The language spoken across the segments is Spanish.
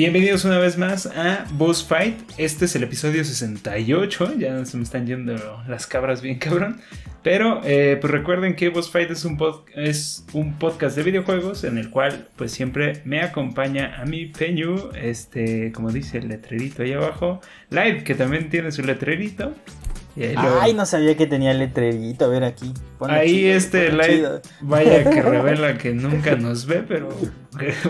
Bienvenidos una vez más a Boss Fight. Este es el episodio 68. Ya se me están yendo las cabras bien cabrón. Pero eh, pues recuerden que Boss Fight es un, es un podcast de videojuegos en el cual pues siempre me acompaña a mi Peñu, este, como dice el letrerito ahí abajo, Live, que también tiene su letrerito. Ay, no sabía que tenía letrerito. A ver aquí. Ahí este light, vaya que revela que nunca nos ve, pero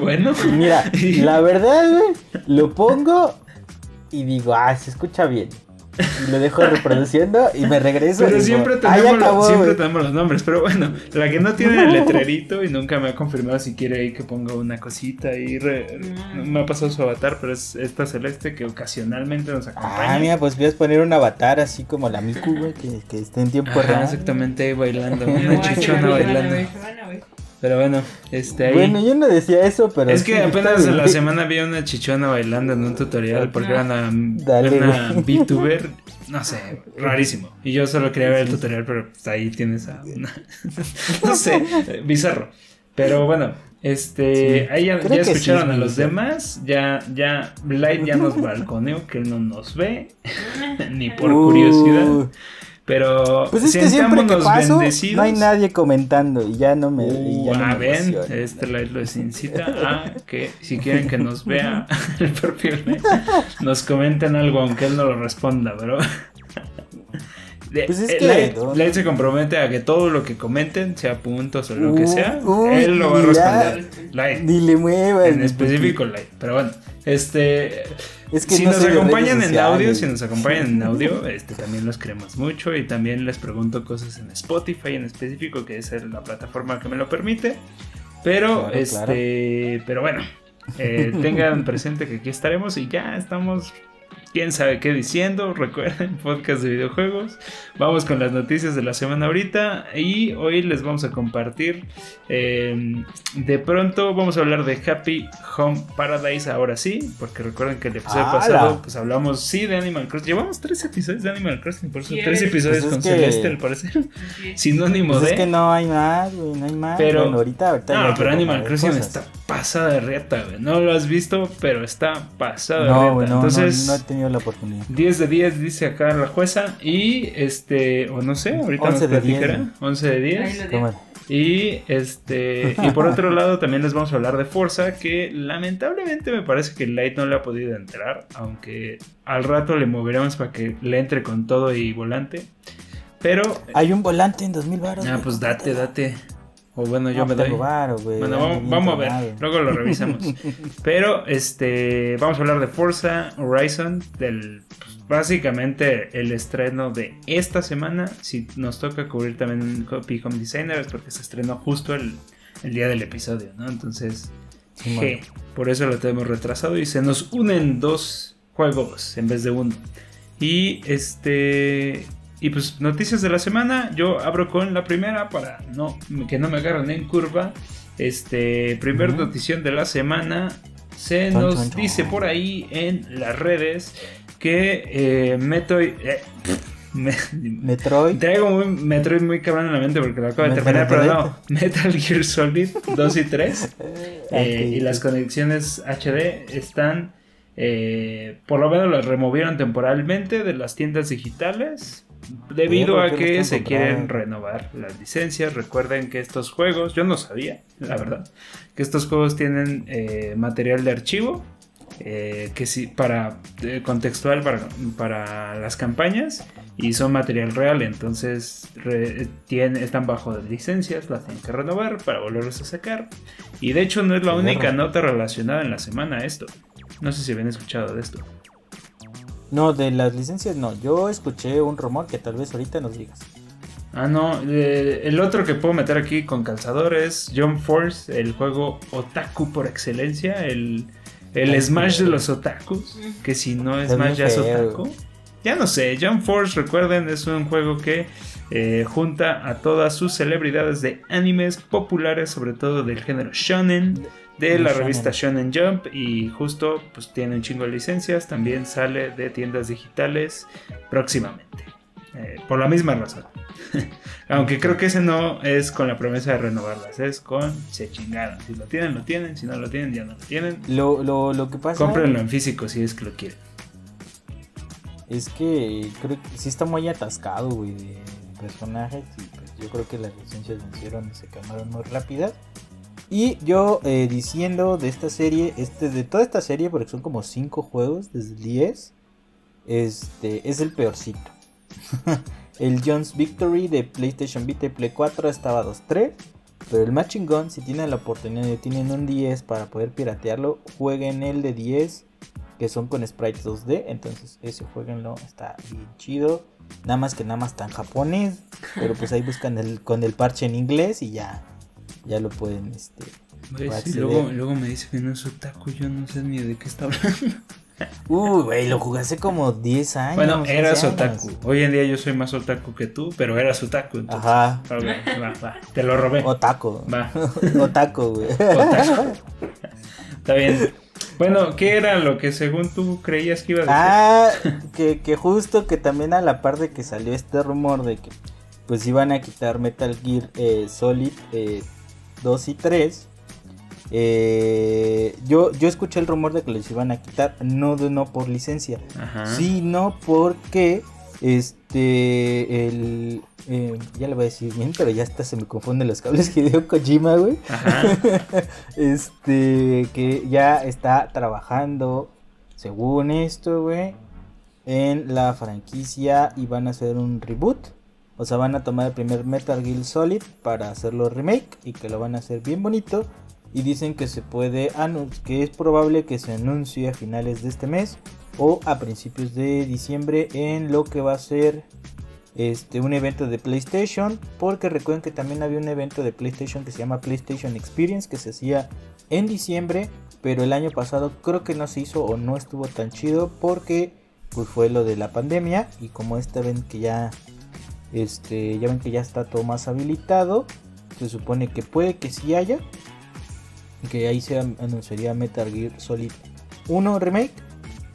bueno. Mira, la verdad, güey, lo pongo y digo, ah, se escucha bien y lo dejo reproduciendo y me regreso. Pero siempre, tenemos, siempre tenemos los nombres. Pero bueno, la que no tiene el letrerito y nunca me ha confirmado si quiere ahí que ponga una cosita y mm. me ha pasado su avatar, pero es esta celeste que ocasionalmente nos acompaña. Ah, mira, pues voy a poner un avatar así como la Miku, güey, que, que esté en tiempo real. Exactamente, bailando, una chichona bailando. Pero bueno, este ahí. Bueno, yo no decía eso, pero. Es que apenas en la semana vi una chichona bailando en un tutorial porque era una, una VTuber. No sé, rarísimo. Y yo solo quería ver el tutorial, pero pues, ahí tienes a una. no sé, bizarro. Pero bueno, este. ahí ya, escucharon a los demás. Ya, ya, Blight ya nos balconeó que no nos ve. ni por curiosidad. Uh. Pero pues es que siempre que paso, no hay nadie comentando y ya no me. Y ya no ven, este live los incita a que si quieren que nos vea el propio nos comenten algo, aunque él no lo responda, pero. Pues es que Light, se compromete a que todo lo que comenten, sea puntos o lo que sea, él lo va a responder. Light. Ni le muevas. En específico, Light. Pero bueno, este. Si nos acompañan en audio, si nos acompañan en audio, este también los queremos mucho y también les pregunto cosas en Spotify en específico, que es la plataforma que me lo permite. Pero, este, pero bueno, eh, tengan presente que aquí estaremos y ya estamos quién sabe qué diciendo. Recuerden, podcast de videojuegos. Vamos con las noticias de la semana ahorita. Y hoy les vamos a compartir. Eh, de pronto vamos a hablar de Happy Home Paradise. Ahora sí, porque recuerden que el episodio pasado, pues hablamos sí de Animal Crossing. Llevamos tres episodios de Animal Crossing, por eso tres episodios pues con Celeste, al parecer. Sinónimo pues de. Es que no hay más, güey, no hay más. Pero, ahorita, ahorita no, pero Animal Crossing está pasada de reta, güey. No lo has visto, pero está pasada de reta. Entonces. no he tenido la oportunidad. 10 de 10 dice acá la jueza y este, o no sé, ahorita 11 nos platicará. De 11 de 10. Y este y por otro lado también les vamos a hablar de Forza que lamentablemente me parece que Light no le ha podido entrar, aunque al rato le moveremos para que le entre con todo y volante. Pero hay un volante en 2000 baros. Ah, pues date, date. O bueno, yo me doy. bueno, vamos, a ver, luego lo revisamos. Pero este, vamos a hablar de Forza Horizon, del pues, básicamente el estreno de esta semana. Si nos toca cubrir también Copy Home Designer es porque se estrenó justo el, día del episodio, ¿no? Entonces, por eso lo tenemos retrasado y se nos unen dos juegos en vez de uno. Y este y pues noticias de la semana, yo abro con la primera para no, que no me agarren en curva. Este, primer notición de la semana, se nos dice por ahí en las redes que eh, Metroid... Eh, Metroid. Traigo un Metroid muy cabrón en la mente porque lo acabo de terminar, pero no. Metal Gear Solid 2 y 3. Eh, y las conexiones HD están. por lo menos las removieron temporalmente de las tiendas digitales debido a que se quieren renovar las licencias. Recuerden que estos juegos, yo no sabía, la verdad, que estos juegos tienen eh, material de archivo. Eh, que sí, para eh, contextual para, para, las campañas y son material real entonces están bajo de licencias las tienen que renovar para volverlos a sacar y de hecho no es la única nota relacionada en la semana esto no sé si habían escuchado de esto no, de las licencias no. Yo escuché un rumor que tal vez ahorita nos digas. Ah, no. el otro que puedo meter aquí con calzadores, John Force, el juego otaku por excelencia, el, el Smash de los otakus. Que si no Smash ya es otaku. Ya no sé, John Force, recuerden, es un juego que eh, junta a todas sus celebridades de animes populares, sobre todo del género shonen de la revista Shonen Jump y justo pues tiene un chingo de licencias, también sale de tiendas digitales próximamente. Eh, por la misma razón. Aunque creo que ese no es con la promesa de renovarlas, es con se chingaron. Si lo tienen, lo tienen. Si no lo tienen, ya no lo tienen. Lo, lo, lo que pasa. Cómprenlo en físico si es que lo quieren. Es que creo que sí está muy atascado, güey, de personajes. Y pues yo creo que las licencias vencieron y se quemaron muy rápidas. Y yo eh, diciendo de esta serie, este, de toda esta serie, porque son como 5 juegos desde 10, este, es el peorcito. el Jones Victory de PlayStation Vita y Play 4 estaba 2-3. Pero el Matching Gun, si tienen la oportunidad y tienen un 10 para poder piratearlo, jueguen el de 10, que son con sprites 2D. Entonces, ese jueguenlo, está bien chido. Nada más que nada más en japonés. Pero pues ahí buscan con el parche en inglés y ya ya lo pueden este luego, luego me dice que no es otaku, yo no sé ni de qué está hablando. Uy, güey, lo jugaste como 10 años. Bueno, eras otaku. Hoy en día yo soy más otaku que tú, pero eras otaku. Entonces. Ajá. va, va. Te lo robé. Otaku. Va. otaku, güey. Otaku. Está bien. Bueno, ¿qué era lo que según tú creías que iba a decir? Ah, que, que justo que también a la par de que salió este rumor de que pues iban a quitar Metal Gear eh, Solid eh, 2 y 3. Eh, yo, yo escuché el rumor de que les iban a quitar, no, no por licencia, sino porque este, el, eh, ya le voy a decir bien, pero ya hasta se me confunden los cables Hideo Kojima, güey. este, que ya está trabajando, según esto, güey, en la franquicia y van a hacer un reboot o sea, van a tomar el primer Metal Gear Solid para hacerlo remake y que lo van a hacer bien bonito. Y dicen que se puede que es probable que se anuncie a finales de este mes o a principios de diciembre en lo que va a ser este un evento de PlayStation, porque recuerden que también había un evento de PlayStation que se llama PlayStation Experience que se hacía en diciembre, pero el año pasado creo que no se hizo o no estuvo tan chido porque pues fue lo de la pandemia y como esta ven que ya este, ya ven que ya está todo más habilitado. Se supone que puede que sí haya. Que ahí se anunciaría Metal Gear Solid 1 Remake.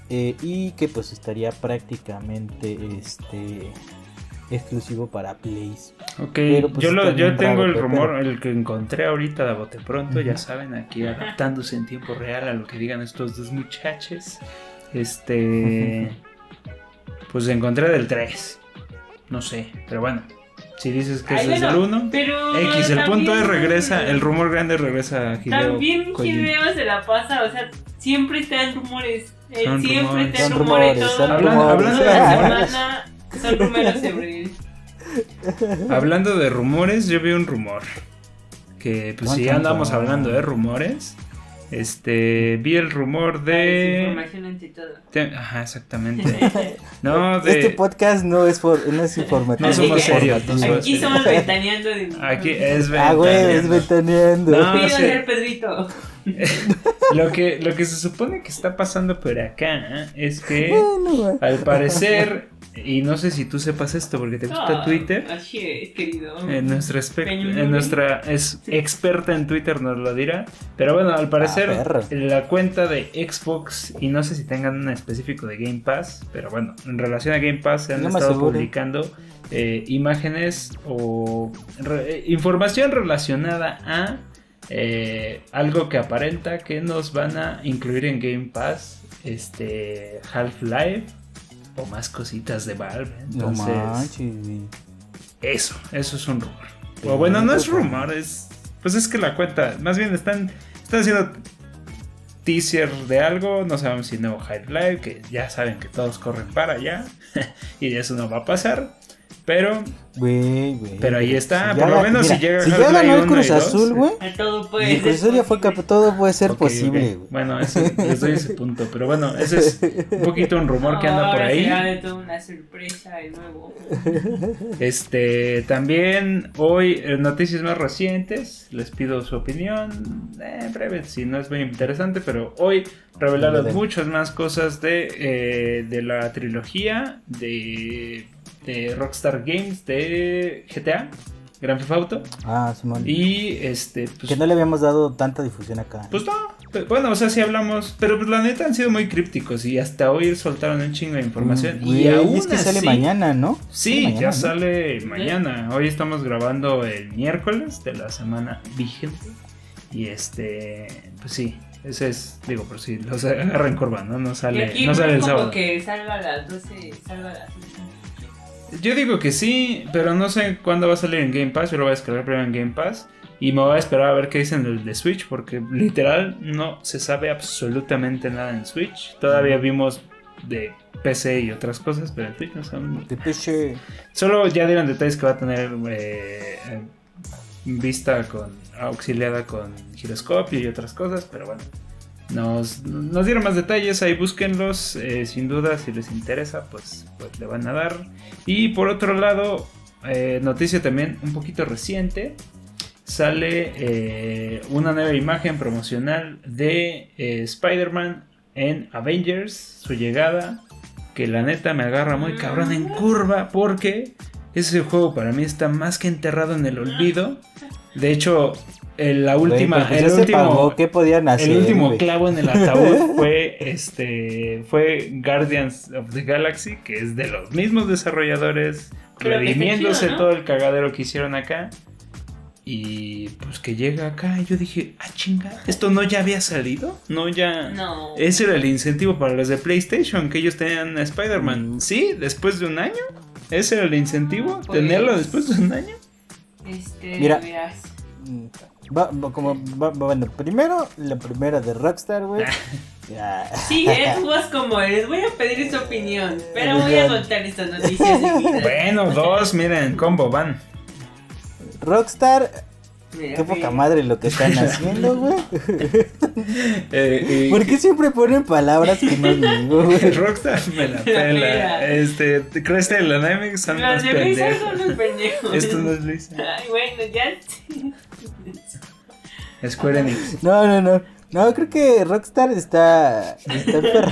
Eh, y que pues estaría prácticamente este exclusivo para Plays. Ok, pues, yo, lo, yo tengo el rumor, el que encontré ahorita de bote pronto, ya saben, aquí adaptándose en tiempo real a lo que digan estos dos muchachos. Este, pues encontré del 3. No sé, pero bueno. Si dices que es el 1, X, el punto es regresa, el rumor grande regresa a Hideo También Hideo se la pasa, o sea, siempre está en rumores. siempre está en rumores. hablando, de rumores. son rumores Hablando de rumores, yo vi un rumor. Que pues si andamos hablando de rumores, este, vi el rumor de. información ante todo. Ajá, exactamente. no, de... Este podcast no es, por... no es informativo. No somos serios. Aquí somos ventaneando. De... Aquí es ventaneando. Ah, güey, es ventaneando. No, Pido ser Pedrito. lo, que, lo que se supone que está pasando por acá es que, al parecer, y no sé si tú sepas esto porque te gusta ah, Twitter. Así es, querido. En nuestra, en nuestra es experta en Twitter nos lo dirá. Pero bueno, al parecer ah, la cuenta de Xbox y no sé si tengan un específico de Game Pass, pero bueno, en relación a Game Pass se han estado publicando eh, imágenes o información relacionada a eh, algo que aparenta que nos van a incluir en Game Pass este Half-Life o más cositas de Valve. Entonces, eso, eso es un rumor. o bueno, no es rumor, es. Pues es que la cuenta, más bien están, están haciendo teaser de algo, no sabemos si nuevo High Live, que ya saben que todos corren para allá, y eso no va a pasar. Pero. Güey, güey. Pero ahí está. por lo menos si llega Si ya ganó el Cruz Azul, güey. Todo puede ser. Eso ya fue todo puede ser posible, güey. Bueno, ese, les doy ese punto. Pero bueno, ese es un poquito un rumor que anda por ahí. de toda una sorpresa de nuevo. Este. También hoy, eh, noticias más recientes. Les pido su opinión. Eh, breve, si no es muy interesante. Pero hoy revelaron muchas más cosas de, eh, de la trilogía. De de Rockstar Games de GTA. Gran Theft Auto. Ah, Simón. Y este. Pues, que no le habíamos dado tanta difusión acá. Pues no. Bueno, o sea, sí hablamos. Pero pues la neta han sido muy crípticos. Y hasta hoy soltaron un chingo de información. Mm, y aún es que sale mañana, ¿no? Sí, ya sale mañana. Hoy estamos grabando el miércoles de la semana vigente. Y este. Pues sí. Ese es, digo, por si los agarran curva, ¿no? No sale, no sale el sábado. que salga a las 12, salga a las yo digo que sí, pero no sé cuándo va a salir en Game Pass. Yo lo voy a descargar primero en Game Pass. Y me voy a esperar a ver qué dicen del de Switch. Porque literal no se sabe absolutamente nada en Switch. Todavía vimos de PC y otras cosas, pero en Switch no son. De PC. Solo ya dieron detalles que va a tener eh, vista con auxiliada con giroscopio y otras cosas, pero bueno. Nos, dieron más detalles, ahí búsquenlos, eh, sin duda si les interesa, pues, pues, le van a dar. Y por otro lado, eh, noticia también un poquito reciente, sale eh, una nueva imagen promocional de Spider-Man en Avengers, su llegada, que la neta me agarra muy cabrón en curva porque ese juego para mí está más que enterrado en el olvido. De hecho, la última, pues el último, podían hacer, el último clavo en el ataúd fue este fue Guardians of the Galaxy, que es de los mismos desarrolladores, redimiéndose todo el cagadero que hicieron acá. Y pues que llega acá y yo dije, ah chinga, esto no ya había salido, no ya. No. Ese era el incentivo para los de PlayStation, que ellos tenían a Spider-Man. Mm. Sí, después de un año. Ese era el incentivo, pues, tenerlo después de un año. Este, Mira, Va, como, bueno, primero, la primera de Rockstar, güey. Sí, es vos como eres. Voy a pedir su opinión, pero voy a soltar estas noticias. bueno, dos, miren, combo van. Rockstar Qué poca madre lo que están haciendo, güey. Eh, ¿Por qué siempre ponen palabras que no digo, güey? Rockstar me la pela. Este, Crystal Dynamics son los pendejos. son los pendejos. Esto no es Luis. Ay, bueno, ya. Square Enix. No, no, no. No, creo que Rockstar está. Está emperrado.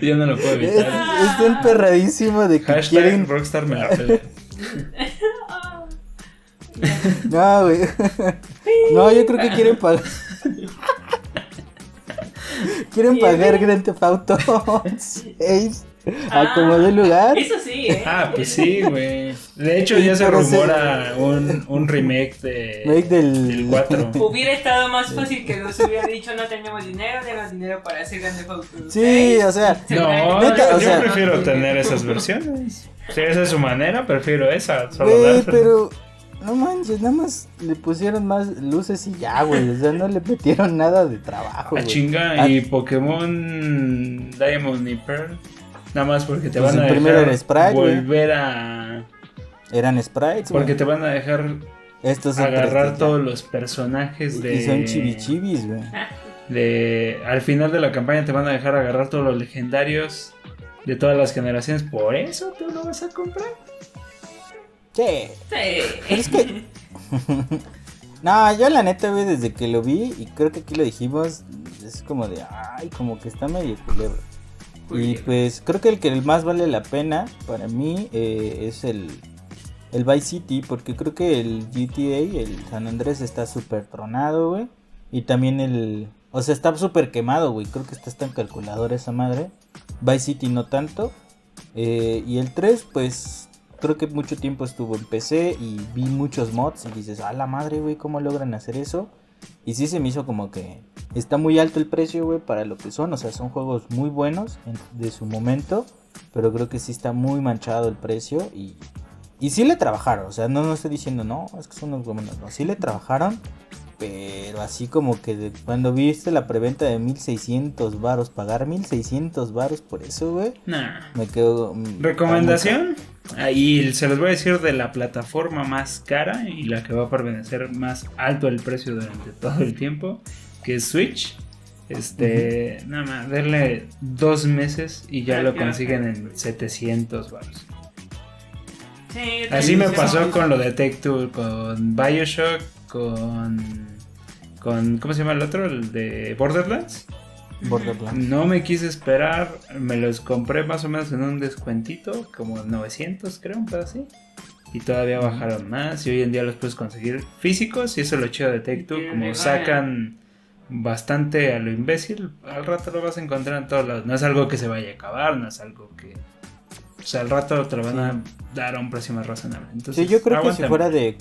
Yo no lo puedo evitar. está emperradísimo de que Hashtag quieren. Rockstar me la pela. No, güey. No, yo creo que quieren pagar. quieren pagar Grand Theft Auto 6 a como de lugar. Eso sí, ¿eh? Ah, pues sí, güey. De hecho, ya se rumora un, un remake de, remake del... 4. Hubiera estado más fácil que nos hubiera dicho no tenemos dinero, tenemos dinero para hacer Grand Theft Auto. Sí, o sea. No, yo, yo prefiero tener esas versiones. Si esa es su manera, prefiero esa. Solo pero no manches, nada más le pusieron más luces y ya, güey. O sea, no le metieron nada de trabajo. A ah, chinga, ah. y Pokémon Diamond y Pearl. Nada más porque te pues van a dejar volver a. Eran sprites, Porque te van a dejar Estos agarrar todos los personajes de. Y son chibichibis, güey. De. Al final de la campaña te van a dejar agarrar todos los legendarios de todas las generaciones. Por eso tú lo vas a comprar. Sí. es que. no, yo la neta, güey, desde que lo vi, y creo que aquí lo dijimos, es como de, ay, como que está medio culebro. Y pues creo que el que más vale la pena para mí eh, es el, el Vice City, porque creo que el GTA, el San Andrés, está súper tronado, güey. Y también el. O sea, está súper quemado, güey. Creo que está tan calculador esa madre. Vice City no tanto. Eh, y el 3, pues creo que mucho tiempo estuvo en PC y vi muchos mods y dices, a la madre, güey, ¿cómo logran hacer eso? Y sí se me hizo como que está muy alto el precio, güey, para lo que son. O sea, son juegos muy buenos de su momento, pero creo que sí está muy manchado el precio y, y sí le trabajaron. O sea, no, no estoy diciendo, no, es que son unos buenos, no, sí le trabajaron. Pero así como que cuando viste la preventa de 1600 varos, pagar 1600 varos por eso, güey. Nah. Me quedo. Mm, ¿Recomendación? Ahí se los voy a decir de la plataforma más cara y la que va a permanecer más alto el precio durante todo el tiempo, que es Switch. Este, nada más, darle dos meses y ya lo consiguen en 700 baros. Así me pasó con lo de Take Two, con Bioshock, con, con. ¿Cómo se llama el otro? El de Borderlands. No me quise esperar, me los compré más o menos en un descuentito, como 900 creo, un así. y todavía bajaron más y hoy en día los puedes conseguir físicos y eso es lo chido de Take Two, como sacan bastante a lo imbécil, al rato lo vas a encontrar en todos lados, no es algo que se vaya a acabar, no es algo que... O sea, al rato te lo van a dar a un precio más razonable. Entonces, sí, yo creo que si fuera de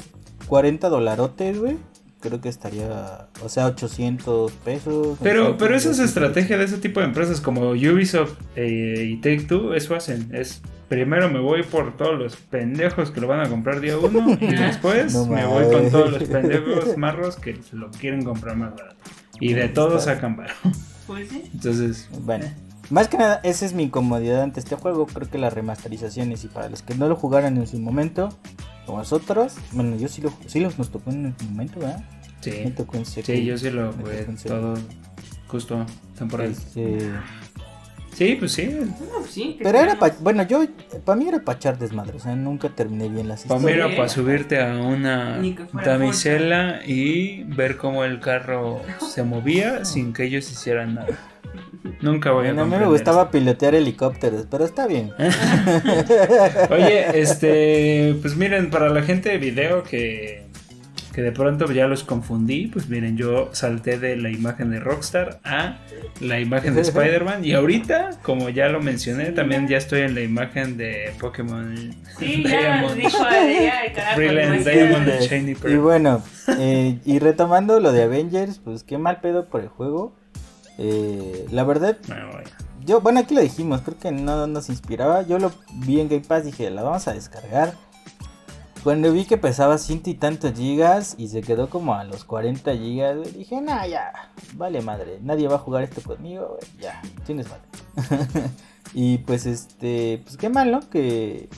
40 dolarotes, güey, creo que estaría, o sea, 800 pesos. Pero, pero esa es estrategia de ese tipo de empresas como Ubisoft eh, y Take Two, eso hacen, es primero me voy por todos los pendejos que lo van a comprar día uno y después me voy con todos los pendejos marros que lo quieren comprar más barato. Y de todos sacan barato. Pues sí. Entonces, bueno. Más que nada, esa es mi incomodidad ante este juego. Creo que las remasterizaciones y para los que no lo jugaran en su momento, nosotros, bueno, yo sí, lo, sí los nos tocó en su momento, ¿verdad? Sí. sí, yo sí lo jugué todo justo temporal. Este, Sí, pues sí. Pues Pero era para, bueno, yo, para mí era para echar desmadre, o sea, nunca terminé bien las historias. Para mí era para subirte a una damisela y ver cómo el carro se movía sin que ellos hicieran nada. Nunca voy a No me gustaba pilotear helicópteros, pero está bien. Oye, este, pues miren, para la gente de video que que de pronto ya los confundí, pues miren, yo salté de la imagen de Rockstar a la imagen de Spider-Man y ahorita, como ya lo mencioné, también ya estoy en la imagen de Pokémon sí, Diamond. Ya Brilliant Diamond Shiny Y bueno, eh, y retomando lo de Avengers, pues qué mal pedo por el juego. Eh, la verdad, ah, yo, bueno, aquí lo dijimos, creo que no nos inspiraba. Yo lo vi en Game Pass, dije, la vamos a descargar. Cuando vi que pesaba ciento y tantos gigas y se quedó como a los 40 gigas, dije, nah, ya, vale madre, nadie va a jugar esto conmigo, ya, tienes madre. y pues este, pues qué malo que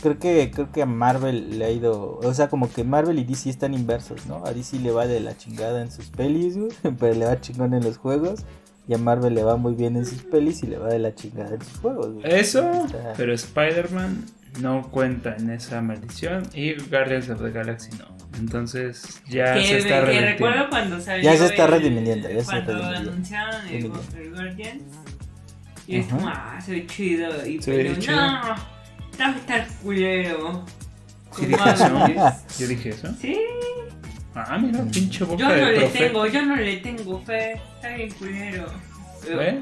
creo que creo que a Marvel le ha ido, o sea, como que Marvel y DC están inversos, ¿no? A DC le va de la chingada en sus pelis, pero le va chingón en los juegos. Y a Marvel le va muy bien en sus pelis y le va de la chingada en sus juegos. Eso, pero Spider-Man no cuenta en esa maldición y Guardians of the Galaxy no. Entonces ya se está redimiendo. recuerdo cuando salió Ya se está redimiendo. Ya cuando anunciaron el, Guardians. Y es como, ah, se ve chido. Y se pero, chido. no, va a estar culero. ¿Sí dije eso? ¿Yo dije eso? Sí. Ah, mira, pinche boca yo no le tengo, yo no le tengo fe. Está bien culero. ¿Eh?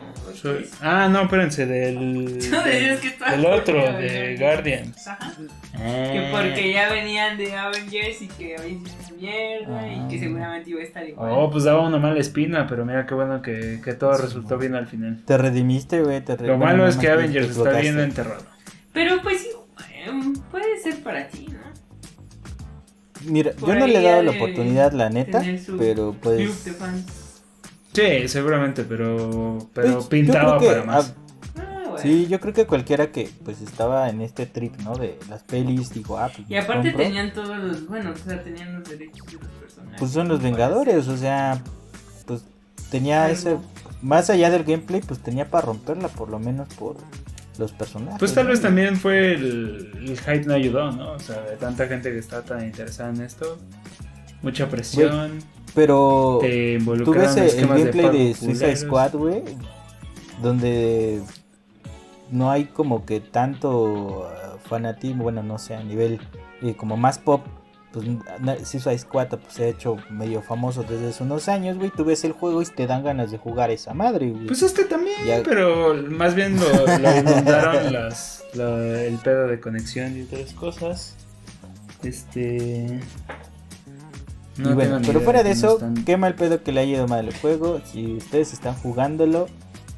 Ah, no, espérense, del. del otro, de Guardians. Ajá. Que porque ya venían de Avengers y que habían sido mierda y que ah. seguramente iba a estar igual. Oh, pues daba una mala espina, pero mira qué bueno que, que todo resultó bien al final. Te redimiste, güey. Lo malo es que Avengers está bien enterrado. Pero pues sí, em, puede ser para ti, ¿no? Mira, yo no le he dado la oportunidad, la neta, pero pues. de fans. Sí, seguramente, pero, pero pues, pintaba para más. Ah, sí, yo creo que cualquiera que pues estaba en este trip, ¿no? De las pelis, digo, ah, pues, Y aparte tenían todos los, bueno, o sea, tenían los derechos de los personajes. Pues son los Vengadores, o sea, pues tenía ese, más allá del gameplay, pues tenía para romperla, por lo menos por los personajes. Pues tal vez también fue el, el hype no ayudó, ¿no? O sea, de tanta gente que está tan interesada en esto, mucha presión. Pero tú ves el gameplay de, Suicide Squad, güey, donde no hay como que tanto uh, fanatismo, bueno, no sé, a nivel eh, como más pop. Pues Suicide Squad pues, se ha hecho medio famoso desde hace unos años, güey. Tú ves el juego y te dan ganas de jugar esa madre, güey. Pues este también, pero más bien lo, lo inundaron las, el pedo de conexión y otras cosas. Este bueno, pero fuera de eso, qué mal pedo que le haya ido mal el juego. Si ustedes están jugándolo,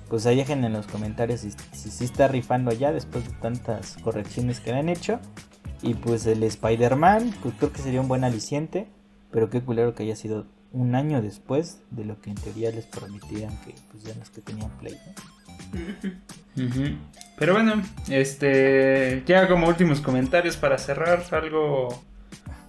pues ahí dejen en los comentarios si, si, está rifando ya después de tantas correcciones que le han hecho. Y pues el Spider-Man, pues creo que sería un buen aliciente. Pero qué culero que haya sido un año después de lo que en teoría les prometían que pues ya los que tenían play. Pero bueno, este ya como últimos comentarios para cerrar, algo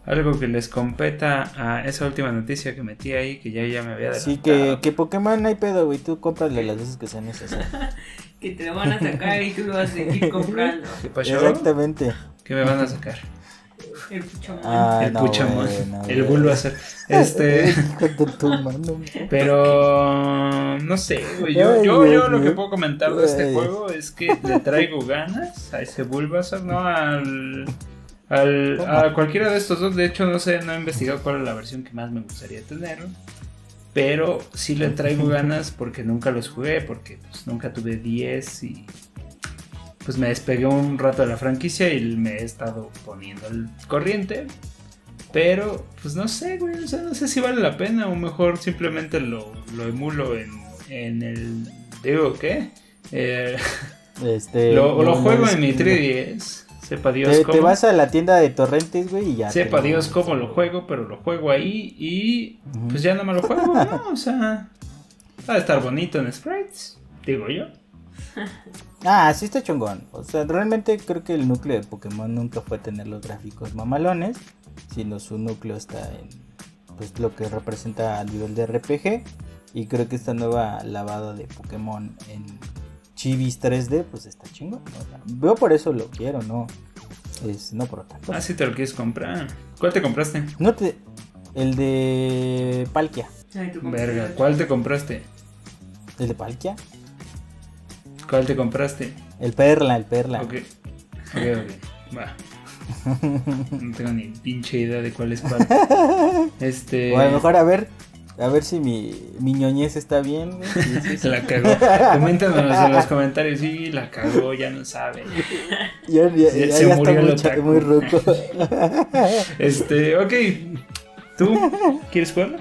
algo que les competa a esa última noticia que metí ahí, que ya, ya me había dado. Sí, que, que Pokémon no hay pedo, güey. Tú cómprale las veces que sea necesario. que te lo van a sacar y tú lo vas a seguir comprando. ¿Qué pasó? Exactamente. ¿Qué me van a sacar? El Puchamón. Ah, el no, Puchamón. el Bulbasaur. Este. pero. No sé, güey. Yo, yo, yo lo que puedo comentar de este juego es que le traigo ganas a ese Bulbasaur, ¿no? Al Al, a cualquiera de estos dos, de hecho, no sé, no he investigado cuál es la versión que más me gustaría tener. Pero sí le traigo ganas porque nunca los jugué, porque pues, nunca tuve 10 y pues me despegué un rato de la franquicia y me he estado poniendo al corriente. Pero, pues no sé, güey, o sea, no sé si vale la pena o mejor simplemente lo, lo emulo en, en el... Digo, ¿qué? Eh, este, lo, lo juego en mi 3DS. Sepa Dios te, cómo. Te vas a la tienda de torrentes, güey, y ya. Sepa Dios cómo lo juego, pero lo juego ahí y pues ya no me lo juego, ¿no? O sea, va a estar bonito en sprites, digo yo. Ah, sí está chungón. O sea, realmente creo que el núcleo de Pokémon nunca fue tener los gráficos mamalones, sino su núcleo está en pues lo que representa a nivel de RPG. Y creo que esta nueva lavada de Pokémon en Chivis 3D, pues está chingón. veo por eso lo quiero, no. Es, no por tanto. Ah, sí te lo quieres comprar. ¿Cuál te compraste? No te. El de Palkia. Verga, ¿cuál te compraste? ¿El de Palkia? ¿Cuál te compraste? El Perla, el Perla. Ok, ok, ok. Va. No tengo ni pinche idea de cuál es cuál. Este. O a lo mejor a ver, a ver si mi, mi ñoñez está bien. Sí, La cagó. Coméntanos en los comentarios. Sí, la cagó, ya no sabe. Ya, ya, ya, se, murió está muy, muy ruco. Este, ok. ¿Tú quieres jugarlo?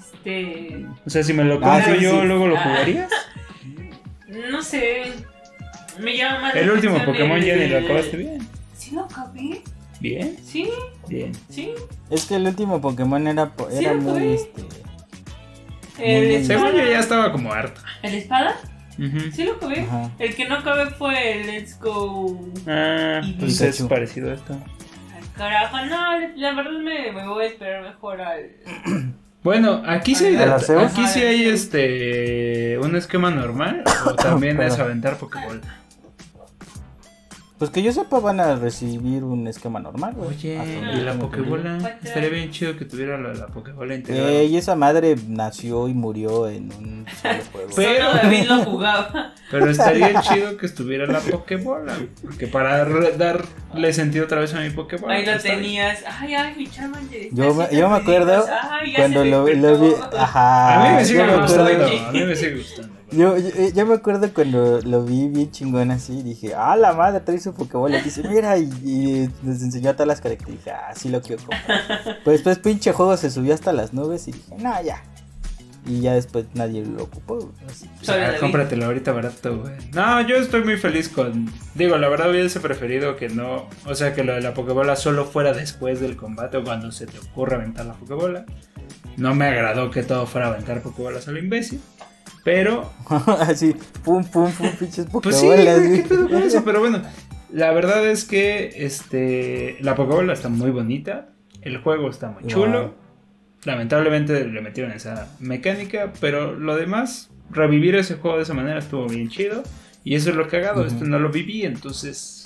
Este. O sea, si me lo ah, compro yo, luego lo ah. jugarías. No sé. Me llama más El último Pokémon ya ni lo acabaste bien. Sí, lo acabé. ¿Bien? Sí. Bien. Sí. Es que el último Pokémon era, era muy este. El Según yo ya estaba como harta. ¿El espada? Sí lo acabé. El que no acabé fue el Let's Go. Ah, pues es parecido a esto. Carajo, no, la verdad me, me voy a esperar mejor al. Bueno, aquí sí, aquí sí hay este un esquema normal o también es aventar Pokéball. Pues que yo sepa van a recibir un esquema normal, Oye, ¿y la Pokébola? Estaría bien chido que tuviera la, la Pokébola integrada. Eh, y esa madre nació y murió en un solo juego. Pero David lo jugaba. Pero estaría chido que estuviera la Pokébola, porque para darle sentido otra vez a mi Pokébola. Ahí lo tenías. Ay, ay, mi Charmander. Yo, me, yo me acuerdo cuando lo, lo, vi. Ajá. A mí me sigue gustando. A mí me sigue gustando. Yo, yo, me acuerdo cuando lo vi bien chingón así, dije, ah, la madre trae su Pokébola. Y dice, mira, y, nos enseñó todas las características. Ah, sí lo quiero comprar. pues después, pinche juego se subió hasta las nubes y dije, no, ya. Y ya después nadie lo ocupó. Así. cómpratelo ahorita barato, güey. No, yo estoy muy feliz con. Digo, la verdad hubiese preferido que no. O sea, que lo de la Pokébola solo fuera después del combate o cuando se te ocurra aventar la Pokébola. No me agradó que todo fuera aventar Pokébolas a lo imbécil. Pero. Así, pum, pum, pum, pinches Pues sí, ¿qué eso? Pero bueno, la verdad es que este la Pokébola está muy bonita. El juego está muy chulo. Lamentablemente le metieron esa mecánica, pero lo demás, revivir ese juego de esa manera estuvo bien chido. Y eso es lo cagado, uh esto no lo viví, entonces.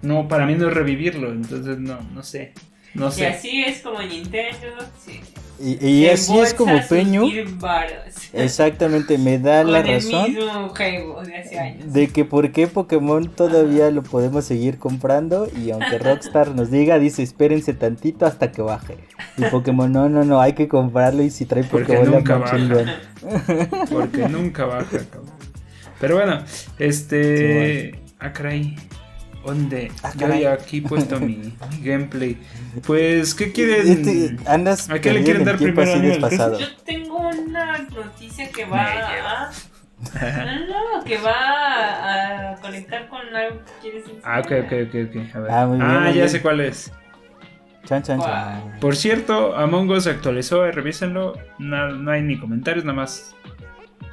No, para mí no es revivirlo, entonces no, no sé. No sé. Y así es como Nintendo. Sí. Y, así es como Peño. Exactamente, me da la razón. de, que por qué Pokémon todavía lo podemos seguir comprando. Y aunque Rockstar nos diga, dice espérense tantito hasta que baje. Y Pokémon, no, no, no, hay que comprarlo. Y si trae Pokémon, nunca baja. Porque nunca baja, Pero bueno, este. Ah, ¿Dónde? Ah, Yo aquí puesto mi, gameplay. Pues, ¿qué quieren? Este, andas ¿A qué le quieren dar primero Yo tengo una noticia que va a... No, no, que va a conectar con algo que quieres enseñar. Ah, ok, ok, ok, ok. A ver. Ah, muy bien, ah ya sé cuál es. Chan, chan, chan. Por cierto, Among Us actualizó, eh, revísenlo. No, no hay ni comentarios, nada más.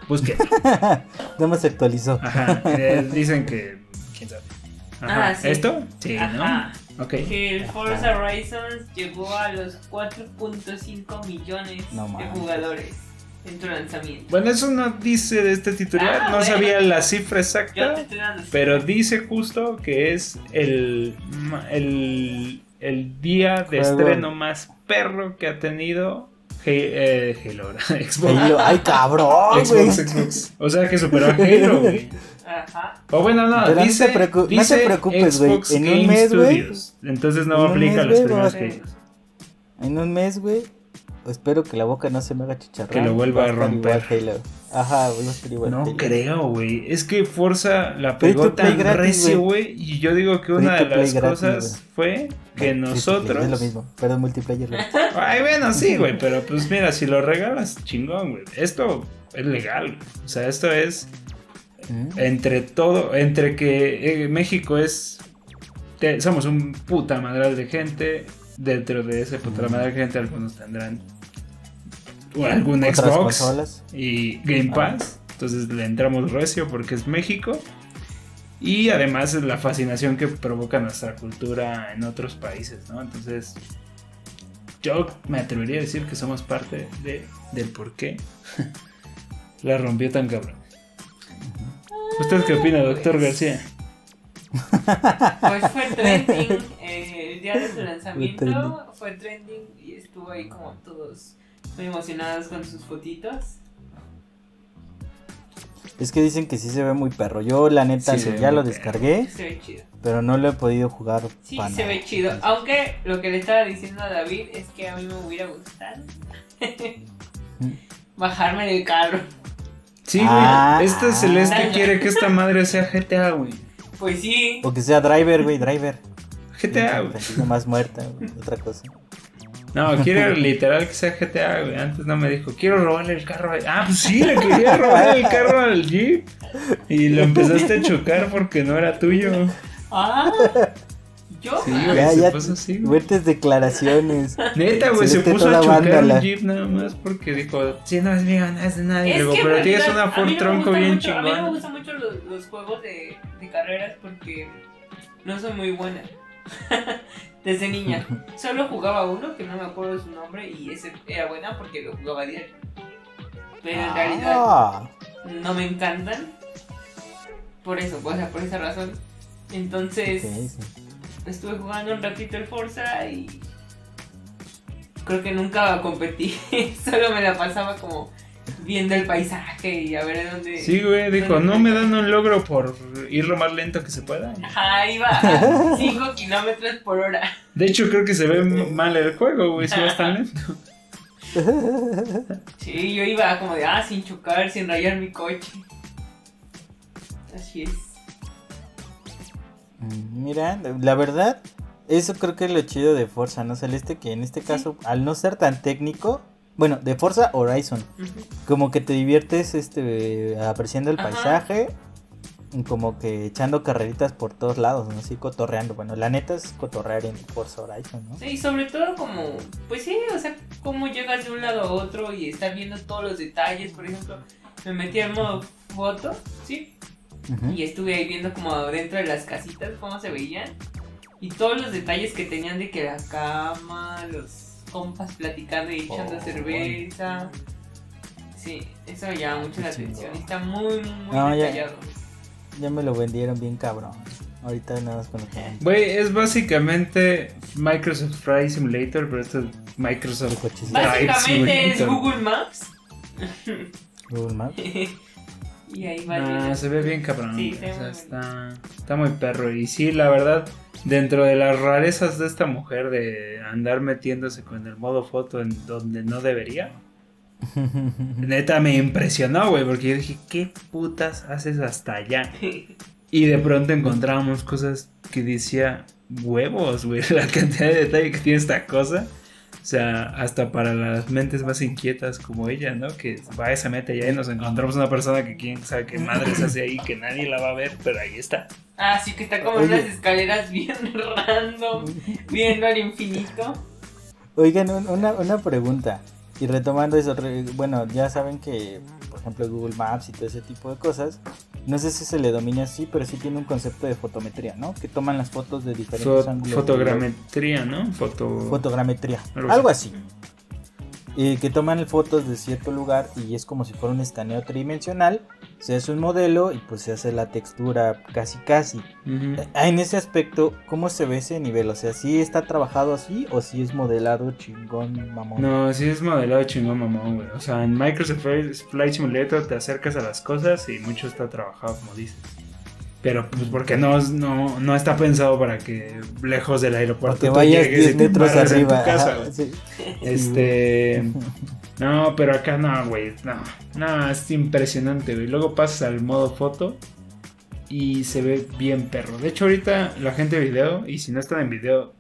Busquen. nada más se actualizó. Ajá. Eh, dicen que. ¿Quién sabe? Ah, ¿Esto? Sí, ¿no? Okay. Que el Forza Horizon llegó a los 4.5 millones de jugadores en su lanzamiento. Bueno, eso no dice de este titular, ah, no sabía la cifra exacta, pero dice justo que es el, el, el día de estreno más perro que ha tenido eh, Halo, Xbox. Halo, ay, cabrón, Xbox, Xbox. O sea que superó a Halo, güey. Ajá. O bueno, no, dice, no, te dice no te preocupes, güey. En un mes, güey. Entonces no aplica los primeros Halo. En un mes, güey, espero que la boca no se me haga chicharrón. Que lo vuelva a romper. Ajá, voy a estar igual. No creo, güey. Es que Forza la pegó tan recio, güey. Y yo digo que una de las cosas fue que nosotros. Es lo mismo, pero multiplayer. Ay, bueno, sí, güey. Pero pues mira, si lo regalas, chingón, güey. Esto es legal. O sea, esto es. Mm. Entre todo. Entre que eh, México es. somos un puta madral de gente. Dentro de ese puta mm. madral de gente, algunos tendrán algún Xbox y Game ah. Pass. Entonces le entramos recio porque es México. Y además es la fascinación que provoca nuestra cultura en otros países, ¿no? Entonces, yo me atrevería a decir que somos parte de, del por qué la rompió tan cabrón. ¿Usted qué opina, doctor García? Pues fue trending eh, el día de su lanzamiento, fue trending y estuvo ahí como todos muy emocionados con sus fotitos. Es que dicen que sí se ve muy perro. Yo la neta ya lo descargué. Se ve chido. Pero no lo he podido jugar. Sí, se ve chido. Aunque lo que le estaba diciendo a David es que a mí me hubiera gustado bajarme del carro. Sí, güey. Ah, este Celeste quiere que esta madre sea GTA, güey. Pues sí. O que sea Driver, güey, Driver. GTA, güey. Más muerta, otra cosa. No, quiero literal que sea GTA, güey. Antes no me dijo, quiero robarle el carro. Ah, pues sí, le quería robar el carro al Jeep. Y lo empezaste a chocar porque no era tuyo. Ah. ¿Yo? Sí, güey, ya, se ya puso así, declaraciones. Neta, güey, se, puso a chocar el Jeep nada más porque dijo, si no es mío, no es de nadie. Luego, pero tienes una Ford Tronco bien chingón. A mí me gustan mucho los, los juegos de, de carreras porque no son muy buenas desde niña. Solo jugaba uno, que no me acuerdo su nombre, y ese era buena porque lo jugaba diario. Pero en realidad ah. no me encantan. Por eso, o sea, por esa razón. Entonces, estuve jugando un ratito el Forza y creo que nunca competí. Solo me la pasaba como viendo el paisaje y a ver dónde. Sí, güey, dijo, no me dan un logro por ir lo más lento que se pueda. Ajá, iba a 5 kilómetros por hora. De hecho, creo que se ve mal el juego, güey, si vas tan lento. Sí, yo iba como de, ah, sin chocar, sin rayar mi coche. Así es. Mira, la verdad, eso creo que es lo chido de Forza, ¿no? Celeste, que en este caso, al no ser tan técnico, bueno, de Forza Horizon. Como que te diviertes este apreciando el paisaje. Como que echando carreritas por todos lados, ¿no? Así cotorreando. Bueno, la neta es cotorrear en Forza Horizon, ¿no? Sí, sobre todo como, pues sí, o sea, cómo llegas de un lado a otro y estar viendo todos los detalles. Por ejemplo, me metí en modo foto, ¿sí? Y estuve ahí viendo como dentro de las casitas cómo se veían. Y todos los detalles que tenían de que la cama, los compas platicando y echando oh, cerveza. Sí, eso me llama mucho la atención. Está muy, muy detallado. Ya, me lo vendieron bien cabrón. Ahorita nada más con lo que. Güey, es básicamente Microsoft Flight Simulator, pero esto es Microsoft Básicamente es Google Maps. Google Maps. y ahí va. se ve bien cabrón. Sí, está, está muy perro. Y sí, la verdad dentro de las rarezas de esta mujer de andar metiéndose con el modo foto en donde no debería. Neta me impresionó, güey, porque yo dije, ¿qué putas haces hasta allá? Y de pronto encontramos cosas que decía, huevos, güey, la cantidad de detalle que tiene esta cosa. O sea, hasta para las mentes más inquietas como ella, ¿no? Que va esa meta allá y nos encontramos una persona que quién sabe qué madre se hace ahí, que nadie la va a ver, pero ahí está. Ah, sí, que está como en unas escaleras bien random, viendo al infinito. Oigan, una, una pregunta. Y retomando eso, bueno, ya saben que, por ejemplo, Google Maps y todo ese tipo de cosas, no sé si se le domina así, pero sí tiene un concepto de fotometría, ¿no? Que toman las fotos de diferentes ángulos. Fotogrametría, ¿no? Fotogrametría, algo, así. Eh, que toman fotos de cierto lugar y es como si fuera un escaneo tridimensional. Se hace un modelo y pues se hace la textura casi casi. Eh, en ese aspecto, ¿cómo se ve ese nivel? O sea, ¿sí está trabajado así o si es modelado chingón mamón? No, sí es modelado chingón mamón, güey. O sea, en Microsoft Flight Simulator te acercas a las cosas y mucho está trabajado, como dices. Pero pues porque no, no, no está pensado para que lejos del aeropuerto que vayas 10 metros arriba. casa, Este. No, pero acá no, güey. No, no, es impresionante, güey. Luego pasas al modo foto y se ve bien perro. De hecho, ahorita la gente de video, y si no están en video